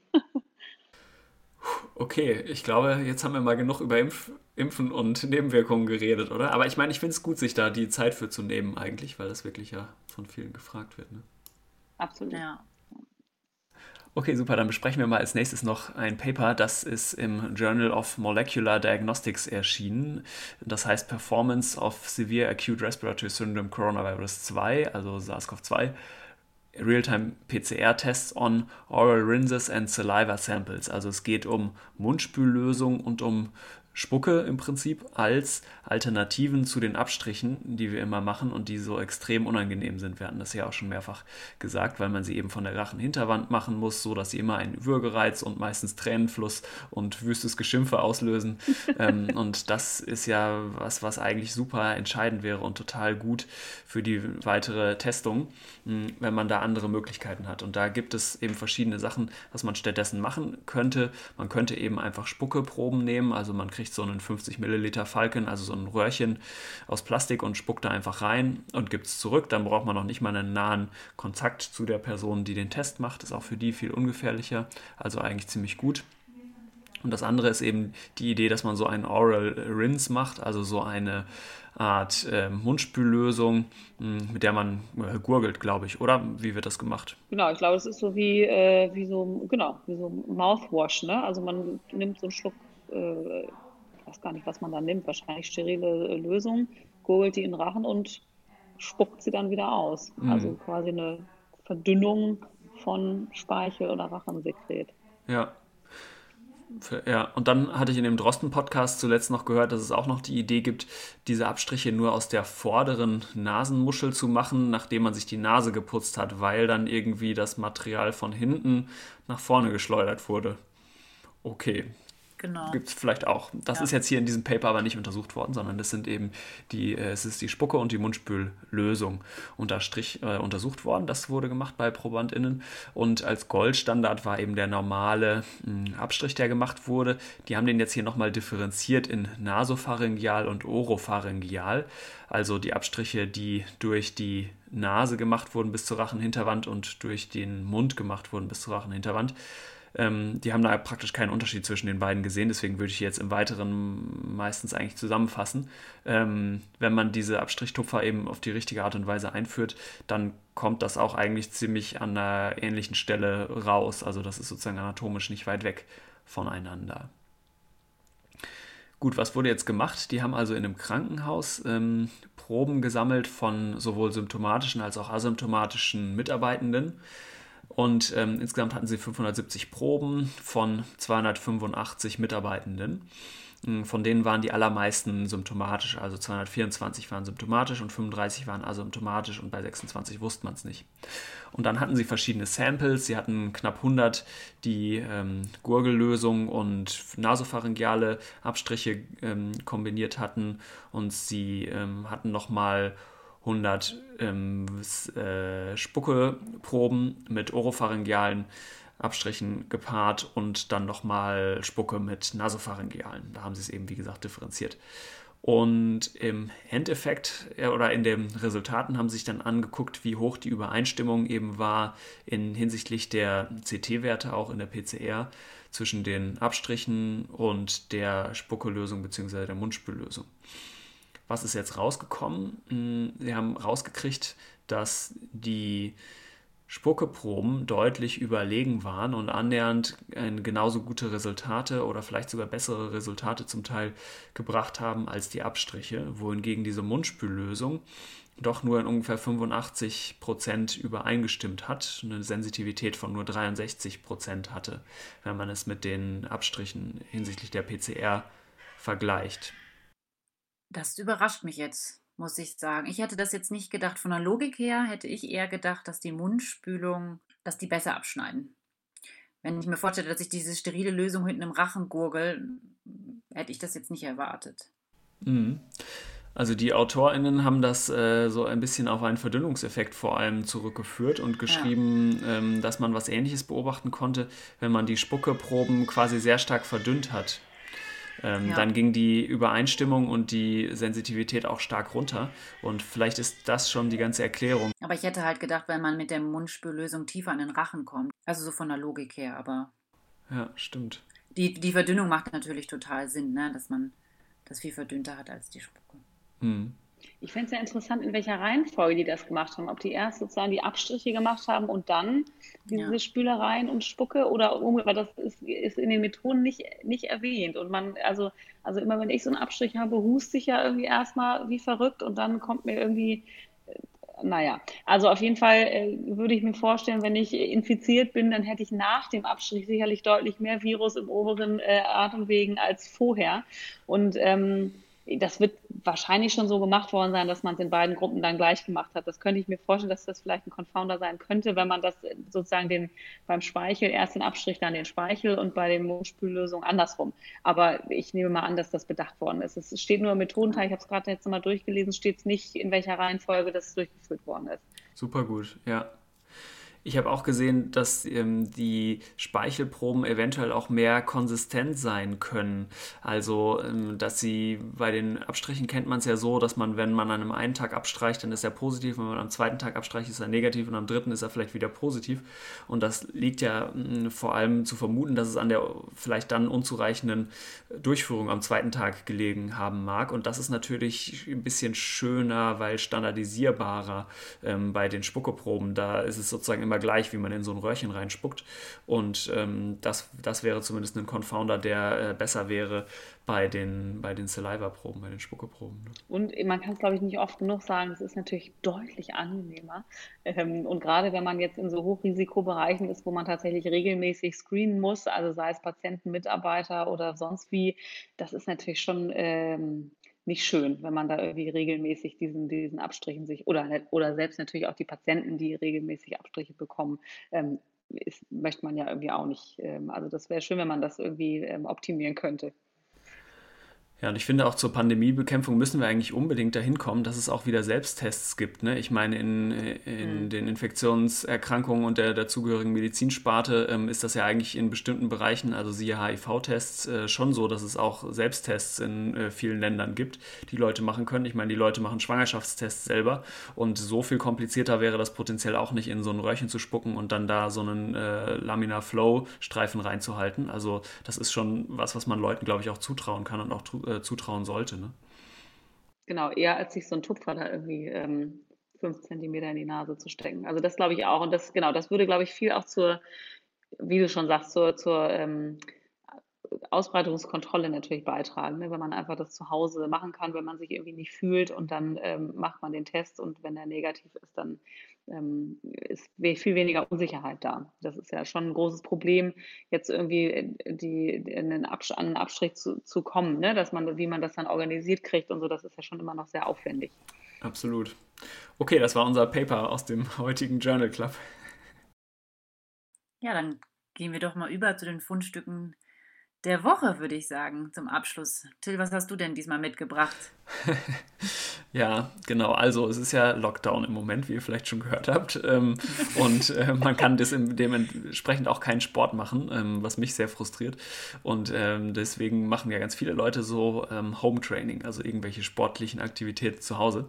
Okay, ich glaube, jetzt haben wir mal genug über Impf Impfen und Nebenwirkungen geredet, oder? Aber ich meine, ich finde es gut, sich da die Zeit für zu nehmen eigentlich, weil das wirklich ja von vielen gefragt wird. Ne? Absolut. Ja. Okay, super. Dann besprechen wir mal als nächstes noch ein Paper, das ist im Journal of Molecular Diagnostics erschienen. Das heißt Performance of Severe Acute Respiratory Syndrome Coronavirus 2, also SARS-CoV-2. Real-Time PCR-Tests on Oral Rinses and Saliva Samples. Also es geht um Mundspüllösung und um Spucke im Prinzip als Alternativen zu den Abstrichen, die wir immer machen und die so extrem unangenehm sind. Wir hatten das ja auch schon mehrfach gesagt, weil man sie eben von der Rachenhinterwand machen muss, so dass sie immer einen Würgereiz und meistens Tränenfluss und wüstes Geschimpfe auslösen. ähm, und das ist ja was, was eigentlich super entscheidend wäre und total gut für die weitere Testung, hm, wenn man da andere Möglichkeiten hat. Und da gibt es eben verschiedene Sachen, was man stattdessen machen könnte. Man könnte eben einfach Spuckeproben nehmen, also man kriegt so einen 50 Milliliter Falken, also so ein Röhrchen aus Plastik und spuckt da einfach rein und gibt es zurück. Dann braucht man noch nicht mal einen nahen Kontakt zu der Person, die den Test macht. Ist auch für die viel ungefährlicher, also eigentlich ziemlich gut. Und das andere ist eben die Idee, dass man so einen Oral Rinse macht, also so eine Art äh, Mundspüllösung, hm, mit der man äh, gurgelt, glaube ich, oder? Wie wird das gemacht? Genau, ich glaube, es ist so wie, äh, wie so, genau, wie so Mouthwash, ne? Also man nimmt so einen Schluck äh, weiß gar nicht, was man da nimmt, wahrscheinlich sterile Lösung, gurgelt die in den Rachen und spuckt sie dann wieder aus. Mhm. Also quasi eine Verdünnung von Speichel oder Rachensekret. Ja. Ja, und dann hatte ich in dem Drosten-Podcast zuletzt noch gehört, dass es auch noch die Idee gibt, diese Abstriche nur aus der vorderen Nasenmuschel zu machen, nachdem man sich die Nase geputzt hat, weil dann irgendwie das Material von hinten nach vorne geschleudert wurde. Okay, Genau. Gibt es vielleicht auch. Das ja. ist jetzt hier in diesem Paper aber nicht untersucht worden, sondern das sind eben die, äh, es ist die Spucke und die Mundspüllösung unterstrich, äh, untersucht worden. Das wurde gemacht bei ProbandInnen. Und als Goldstandard war eben der normale mh, hm, Abstrich, der gemacht wurde. Die haben den jetzt hier nochmal differenziert in nasopharyngeal und oropharyngeal. Also die Abstriche, die durch die Nase gemacht wurden bis zur Rachenhinterwand und durch den Mund gemacht wurden bis zur Rachenhinterwand. Ähm, die haben da praktisch keinen Unterschied zwischen den beiden gesehen, deswegen würde ich jetzt im Weiteren meistens eigentlich zusammenfassen. Ähm, wenn man diese Abstrichtupfer eben auf die richtige Art und Weise einführt, dann kommt das auch eigentlich ziemlich an einer ähnlichen Stelle raus. Also das ist sozusagen anatomisch nicht weit weg voneinander. Gut, was wurde jetzt gemacht? Die haben also in einem Krankenhaus ähm, Proben gesammelt von sowohl symptomatischen als auch asymptomatischen Mitarbeitenden. Und ähm, insgesamt hatten sie 570 Proben von 285 Mitarbeitenden. Hm, von denen waren die allermeisten symptomatisch, also 224 waren symptomatisch und 35 waren asymptomatisch und bei 26 wusste man es nicht. Und dann hatten sie verschiedene Samples. Sie hatten knapp 100, die ähm, Gurgellösung und nasopharyngeale Abstriche ähm, kombiniert hatten. Und sie ähm, hatten nochmal 100 ähm, äh, Spuckeproben mit oropharyngealen Abstrichen gepaart und dann nochmal Spucke mit nasopharyngealen. Da haben sie es eben, wie gesagt, differenziert. Und im Endeffekt äh, oder in den Resultaten haben sie sich dann angeguckt, wie hoch die Übereinstimmung eben war in hinsichtlich der CT-Werte, auch in der PCR, zwischen den Abstrichen und der Spuckelösung bzw. der Mundspüllösung. Was ist jetzt rausgekommen? Hm, sie haben rausgekriegt, dass die Spuckeproben deutlich überlegen waren und annähernd genauso gute Resultate oder vielleicht sogar bessere Resultate zum Teil gebracht haben als die Abstriche, wohingegen diese Mundspüllösung doch nur in ungefähr 85 Prozent übereingestimmt hat, eine Sensitivität von nur 63 Prozent hatte, wenn man es mit den Abstrichen hinsichtlich der PCR vergleicht. Das überrascht mich jetzt muss ich sagen. Ich hätte das jetzt nicht gedacht. Von der Logik her hätte ich eher gedacht, dass die Mundspülung, dass die besser abschneiden. Wenn ich mir vorstelle, dass ich diese sterile Lösung hinten im Rachen gurgel, hätte ich das jetzt nicht erwartet. Mhm. Also die AutorInnen haben das äh, so ein bisschen auf einen Verdünnungseffekt vor allem zurückgeführt und geschrieben, ja. ähm, dass man was ähnliches beobachten konnte, wenn man die Spuckeproben quasi sehr stark verdünnt hat. Ähm, ja. Dann ging die Übereinstimmung und die Sensitivität auch stark runter. Und vielleicht ist das schon die ganze Erklärung. Aber ich hätte halt gedacht, wenn man mit der Mundspüllösung tiefer an den Rachen kommt. Also so von der Logik her, aber. Ja, stimmt. Die, die Verdünnung macht natürlich total Sinn, ne? dass man das viel verdünnter hat als die Spucke. Hm. Ich fände es ja interessant, in welcher Reihenfolge die das gemacht haben. Ob die erst sozusagen die Abstriche gemacht haben und dann diese ja. Spülereien und Spucke oder umgekehrt, das ist, ist, in den Methoden nicht, nicht erwähnt. Und man, also, also immer wenn ich so einen Abstrich habe, huste ich ja irgendwie erstmal wie verrückt und dann kommt mir irgendwie äh, naja, also auf jeden Fall äh, würde ich mir vorstellen, wenn ich infiziert bin, dann hätte ich nach dem Abstrich sicherlich deutlich mehr Virus im oberen äh, Atemwegen als vorher. Und ähm, das wird wahrscheinlich schon so gemacht worden sein, dass man es in beiden Gruppen dann gleich gemacht hat. Das könnte ich mir vorstellen, dass das vielleicht ein Confounder sein könnte, wenn man das sozusagen den, beim Speichel erst den Abstrich, dann den Speichel und bei den Mundspüllösungen andersrum. Aber ich nehme mal an, dass das bedacht worden ist. Es steht nur im Methodenteil, ich habe es gerade jetzt nochmal durchgelesen, steht es nicht, in welcher Reihenfolge das durchgeführt worden ist. Super gut, ja. Ich habe auch gesehen, dass ähm, die Speichelproben eventuell auch mehr konsistent sein können. Also, ähm, dass sie bei den Abstrichen kennt man es ja so, dass man, wenn man an einem einen Tag abstreicht, dann ist er positiv, wenn man am zweiten Tag abstreicht, ist er negativ und am dritten ist er vielleicht wieder positiv. Und das liegt ja mh, vor allem zu vermuten, dass es an der vielleicht dann unzureichenden Durchführung am zweiten Tag gelegen haben mag. Und das ist natürlich ein bisschen schöner, weil standardisierbarer ähm, bei den Spuckeproben. Da ist es sozusagen immer immer gleich, wie man in so ein Röhrchen reinspuckt. Und ähm, das, das wäre zumindest ein Confounder, der äh, besser wäre bei den, bei den Saliva-Proben, bei den Spuckeproben. Ne? Und man kann es, glaube ich, nicht oft genug sagen, es ist natürlich deutlich angenehmer. Ähm, und gerade wenn man jetzt in so Hochrisikobereichen ist, wo man tatsächlich regelmäßig screenen muss, also sei es Patienten, Mitarbeiter oder sonst wie, das ist natürlich schon ähm, nicht schön, wenn man da irgendwie regelmäßig diesen, diesen Abstrichen sich oder, oder selbst natürlich auch die Patienten, die regelmäßig Abstriche bekommen, ähm, ist, möchte man ja irgendwie auch nicht. Ähm, also das wäre schön, wenn man das irgendwie ähm, optimieren könnte. Ja, und ich finde auch zur Pandemiebekämpfung müssen wir eigentlich unbedingt dahin kommen, dass es auch wieder Selbsttests gibt. Ne? Ich meine, in, in mhm. den Infektionserkrankungen und der dazugehörigen Medizinsparte ähm, ist das ja eigentlich in bestimmten Bereichen, also siehe HIV-Tests, äh, schon so, dass es auch Selbsttests in äh, vielen Ländern gibt, die Leute machen können. Ich meine, die Leute machen Schwangerschaftstests selber und so viel komplizierter wäre das potenziell auch nicht, in so ein Röhrchen zu spucken und dann da so einen äh, Laminar Flow-Streifen reinzuhalten. Also das ist schon was, was man Leuten, glaube ich, auch zutrauen kann und auch äh, äh, zutrauen sollte. Ne? Genau, eher als sich so ein Tupfer da irgendwie ähm, fünf Zentimeter in die Nase zu stecken. Also das glaube ich auch. Und das, genau, das würde, glaube ich, viel auch zur, wie du schon sagst, zur, zur ähm, Ausbreitungskontrolle natürlich beitragen, ne? wenn man einfach das zu Hause machen kann, wenn man sich irgendwie nicht fühlt und dann ähm, macht man den Test und wenn er negativ ist, dann ähm, ist viel weniger Unsicherheit da. Das ist ja schon ein großes Problem, jetzt irgendwie äh, die, in einen Absch an einen Abstrich zu, zu kommen, ne? dass man, wie man das dann organisiert kriegt und so, das ist ja schon immer noch sehr aufwendig. Absolut. Okay, das war unser Paper aus dem heutigen Journal Club. Ja, dann gehen wir doch mal über zu den Fundstücken der Woche, würde ich sagen, zum Abschluss. Till, was hast du denn diesmal mitgebracht? ja, genau. Also es ist ja Lockdown im Moment, wie ihr vielleicht schon gehört habt. Ähm, und äh, man kann das dementsprechend auch keinen Sport machen, ähm, was mich sehr frustriert. Und ähm, deswegen machen ja ganz viele Leute so Home Training, also irgendwelche sportlichen Aktivitäten zu Hause.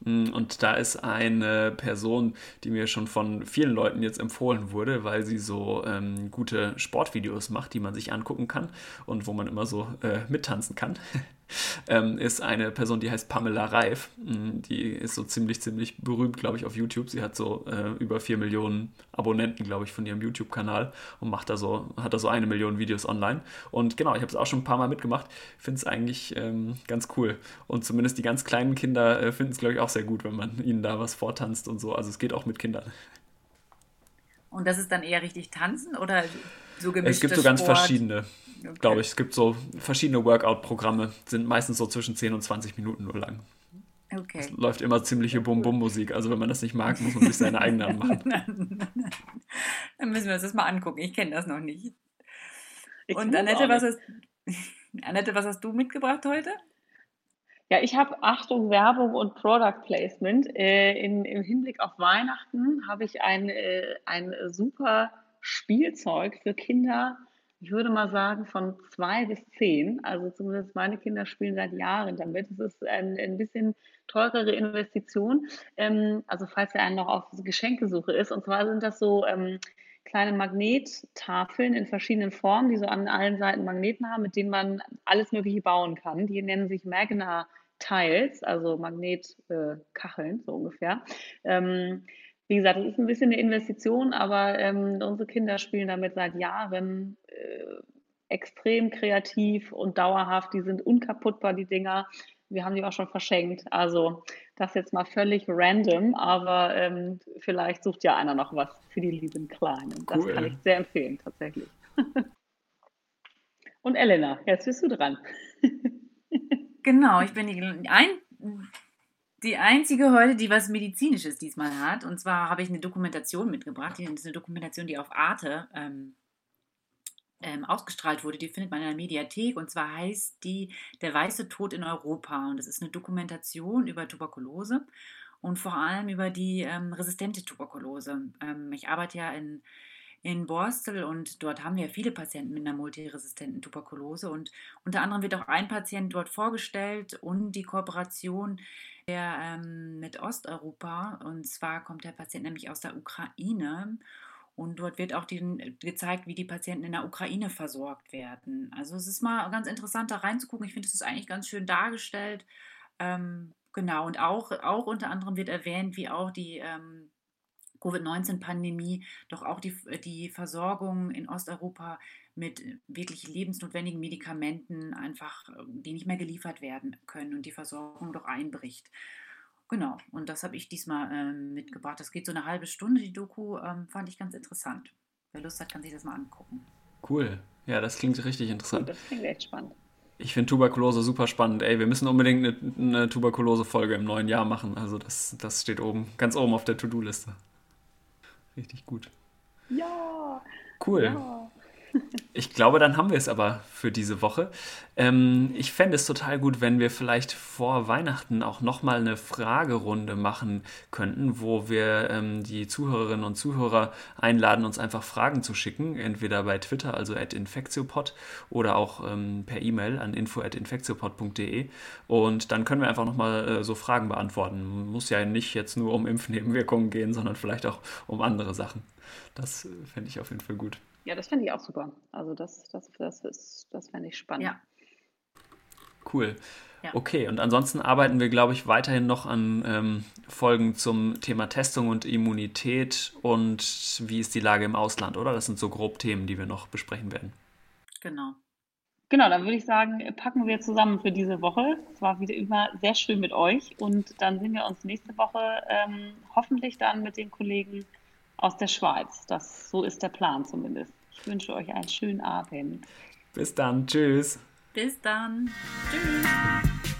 Mm, und da ist eine Person, die mir schon von vielen Leuten jetzt empfohlen wurde, weil sie so gute Sportvideos macht, die man sich angucken kann und wo man immer so äh, mittanzen kann. ähm, ist eine Person, die heißt Pamela Reif. Mm, die ist so ziemlich, ziemlich berühmt, glaube ich, auf YouTube. Sie hat so äh, über 4 Millionen Abonnenten, glaube ich, von ihrem YouTube-Kanal und macht da so, hat da so eine Million Videos online. Und genau, ich habe es auch schon ein paar Mal mitgemacht. Finde es eigentlich ähm, ganz cool. Und zumindest die ganz kleinen Kinder äh, finden es, glaube ich, auch sehr gut, wenn man ihnen da was vortanzt und so. Also es geht auch mit Kindern. Und das ist dann eher richtig tanzen oder so gemischt? Es gibt so ganz Sport? verschiedene okay. glaube ich. Es gibt so verschiedene Workout-Programme, sind meistens so zwischen 10 und 20 Minuten nur lang. Okay. Es läuft immer ziemliche Bum-Bum-Musik. Also wenn man das nicht mag, muss man sich seine eigene anmachen. Dann müssen wir uns das mal angucken. Ich kenne das noch nicht. Ich und Annette was, hast, Annette, was hast du mitgebracht heute? Ja, ich habe Achtung, Werbung und Product Placement. Äh, in, Im Hinblick auf Weihnachten habe ich ein, äh, ein super Spielzeug für Kinder ich würde mal sagen, von zwei bis zehn. Also zumindest meine Kinder spielen seit Jahren damit. Es ist ein, ein bisschen teurere Investition. Ähm, also falls er einen noch auf Geschenkesuche ist. Und zwar sind das so ähm, kleine Magnettafeln in verschiedenen Formen, die so an allen Seiten Magneten haben, mit denen man alles Mögliche bauen kann. Die nennen sich Magna Tiles, also Magnetkacheln, äh, so ungefähr. Ähm, wie gesagt, das ist ein bisschen eine Investition, aber ähm, unsere Kinder spielen damit seit Jahren äh, extrem kreativ und dauerhaft. Die sind unkaputtbar, die Dinger. Wir haben die auch schon verschenkt. Also das jetzt mal völlig random, aber ähm, vielleicht sucht ja einer noch was für die lieben Kleinen. Das kann ich sehr empfehlen, tatsächlich. und Elena, jetzt bist du dran. genau, ich bin die ein die einzige heute, die was Medizinisches diesmal hat. Und zwar habe ich eine Dokumentation mitgebracht. Das ist eine Dokumentation, die auf Arte ähm, ähm, ausgestrahlt wurde. Die findet man in der Mediathek. Und zwar heißt die Der weiße Tod in Europa. Und das ist eine Dokumentation über Tuberkulose und vor allem über die ähm, resistente Tuberkulose. Ähm, ich arbeite ja in in Borstel und dort haben wir viele Patienten mit einer multiresistenten Tuberkulose und unter anderem wird auch ein Patient dort vorgestellt und die Kooperation der, ähm, mit Osteuropa und zwar kommt der Patient nämlich aus der Ukraine und dort wird auch die, gezeigt, wie die Patienten in der Ukraine versorgt werden. Also es ist mal ganz interessant da reinzugucken. Ich finde, es ist eigentlich ganz schön dargestellt. Ähm, genau, und auch, auch unter anderem wird erwähnt, wie auch die ähm, Covid-19-Pandemie doch auch die, die Versorgung in Osteuropa mit wirklich lebensnotwendigen Medikamenten einfach, die nicht mehr geliefert werden können und die Versorgung doch einbricht. Genau, und das habe ich diesmal ähm, mitgebracht. Das geht so eine halbe Stunde, die Doku, ähm, fand ich ganz interessant. Wer Lust hat, kann sich das mal angucken. Cool. Ja, das klingt richtig interessant. Das klingt echt spannend. Ich finde Tuberkulose super spannend. Ey, wir müssen unbedingt eine, eine Tuberkulose-Folge im neuen Jahr machen. Also das, das steht oben, ganz oben auf der To-Do-Liste. Richtig gut. Ja. Cool. Ja. Ich glaube, dann haben wir es aber für diese Woche. Ähm, ich fände es total gut, wenn wir vielleicht vor Weihnachten auch nochmal eine Fragerunde machen könnten, wo wir ähm, die Zuhörerinnen und Zuhörer einladen, uns einfach Fragen zu schicken, entweder bei Twitter, also at infectiopod, oder auch ähm, per E-Mail an info.infectiopod.de. Und dann können wir einfach nochmal äh, so Fragen beantworten. Muss ja nicht jetzt nur um Impfnebenwirkungen gehen, sondern vielleicht auch um andere Sachen. Das äh, fände ich auf jeden Fall gut. Ja, das fände ich auch super. Also das, das, das, ist, das fände ich spannend. Ja. Cool. Ja. Okay, und ansonsten arbeiten wir, glaube ich, weiterhin noch an ähm, Folgen zum Thema Testung und Immunität und wie ist die Lage im Ausland, oder? Das sind so grob Themen, die wir noch besprechen werden. Genau. Genau, dann würde ich sagen, packen wir zusammen für diese Woche. Es war wieder immer sehr schön mit euch und dann sehen wir uns nächste Woche ähm, hoffentlich dann mit den Kollegen aus der Schweiz. Das, so ist der Plan zumindest. Ich wünsche euch einen schönen Abend. Bis dann. Tschüss. Bis dann. Tschüss.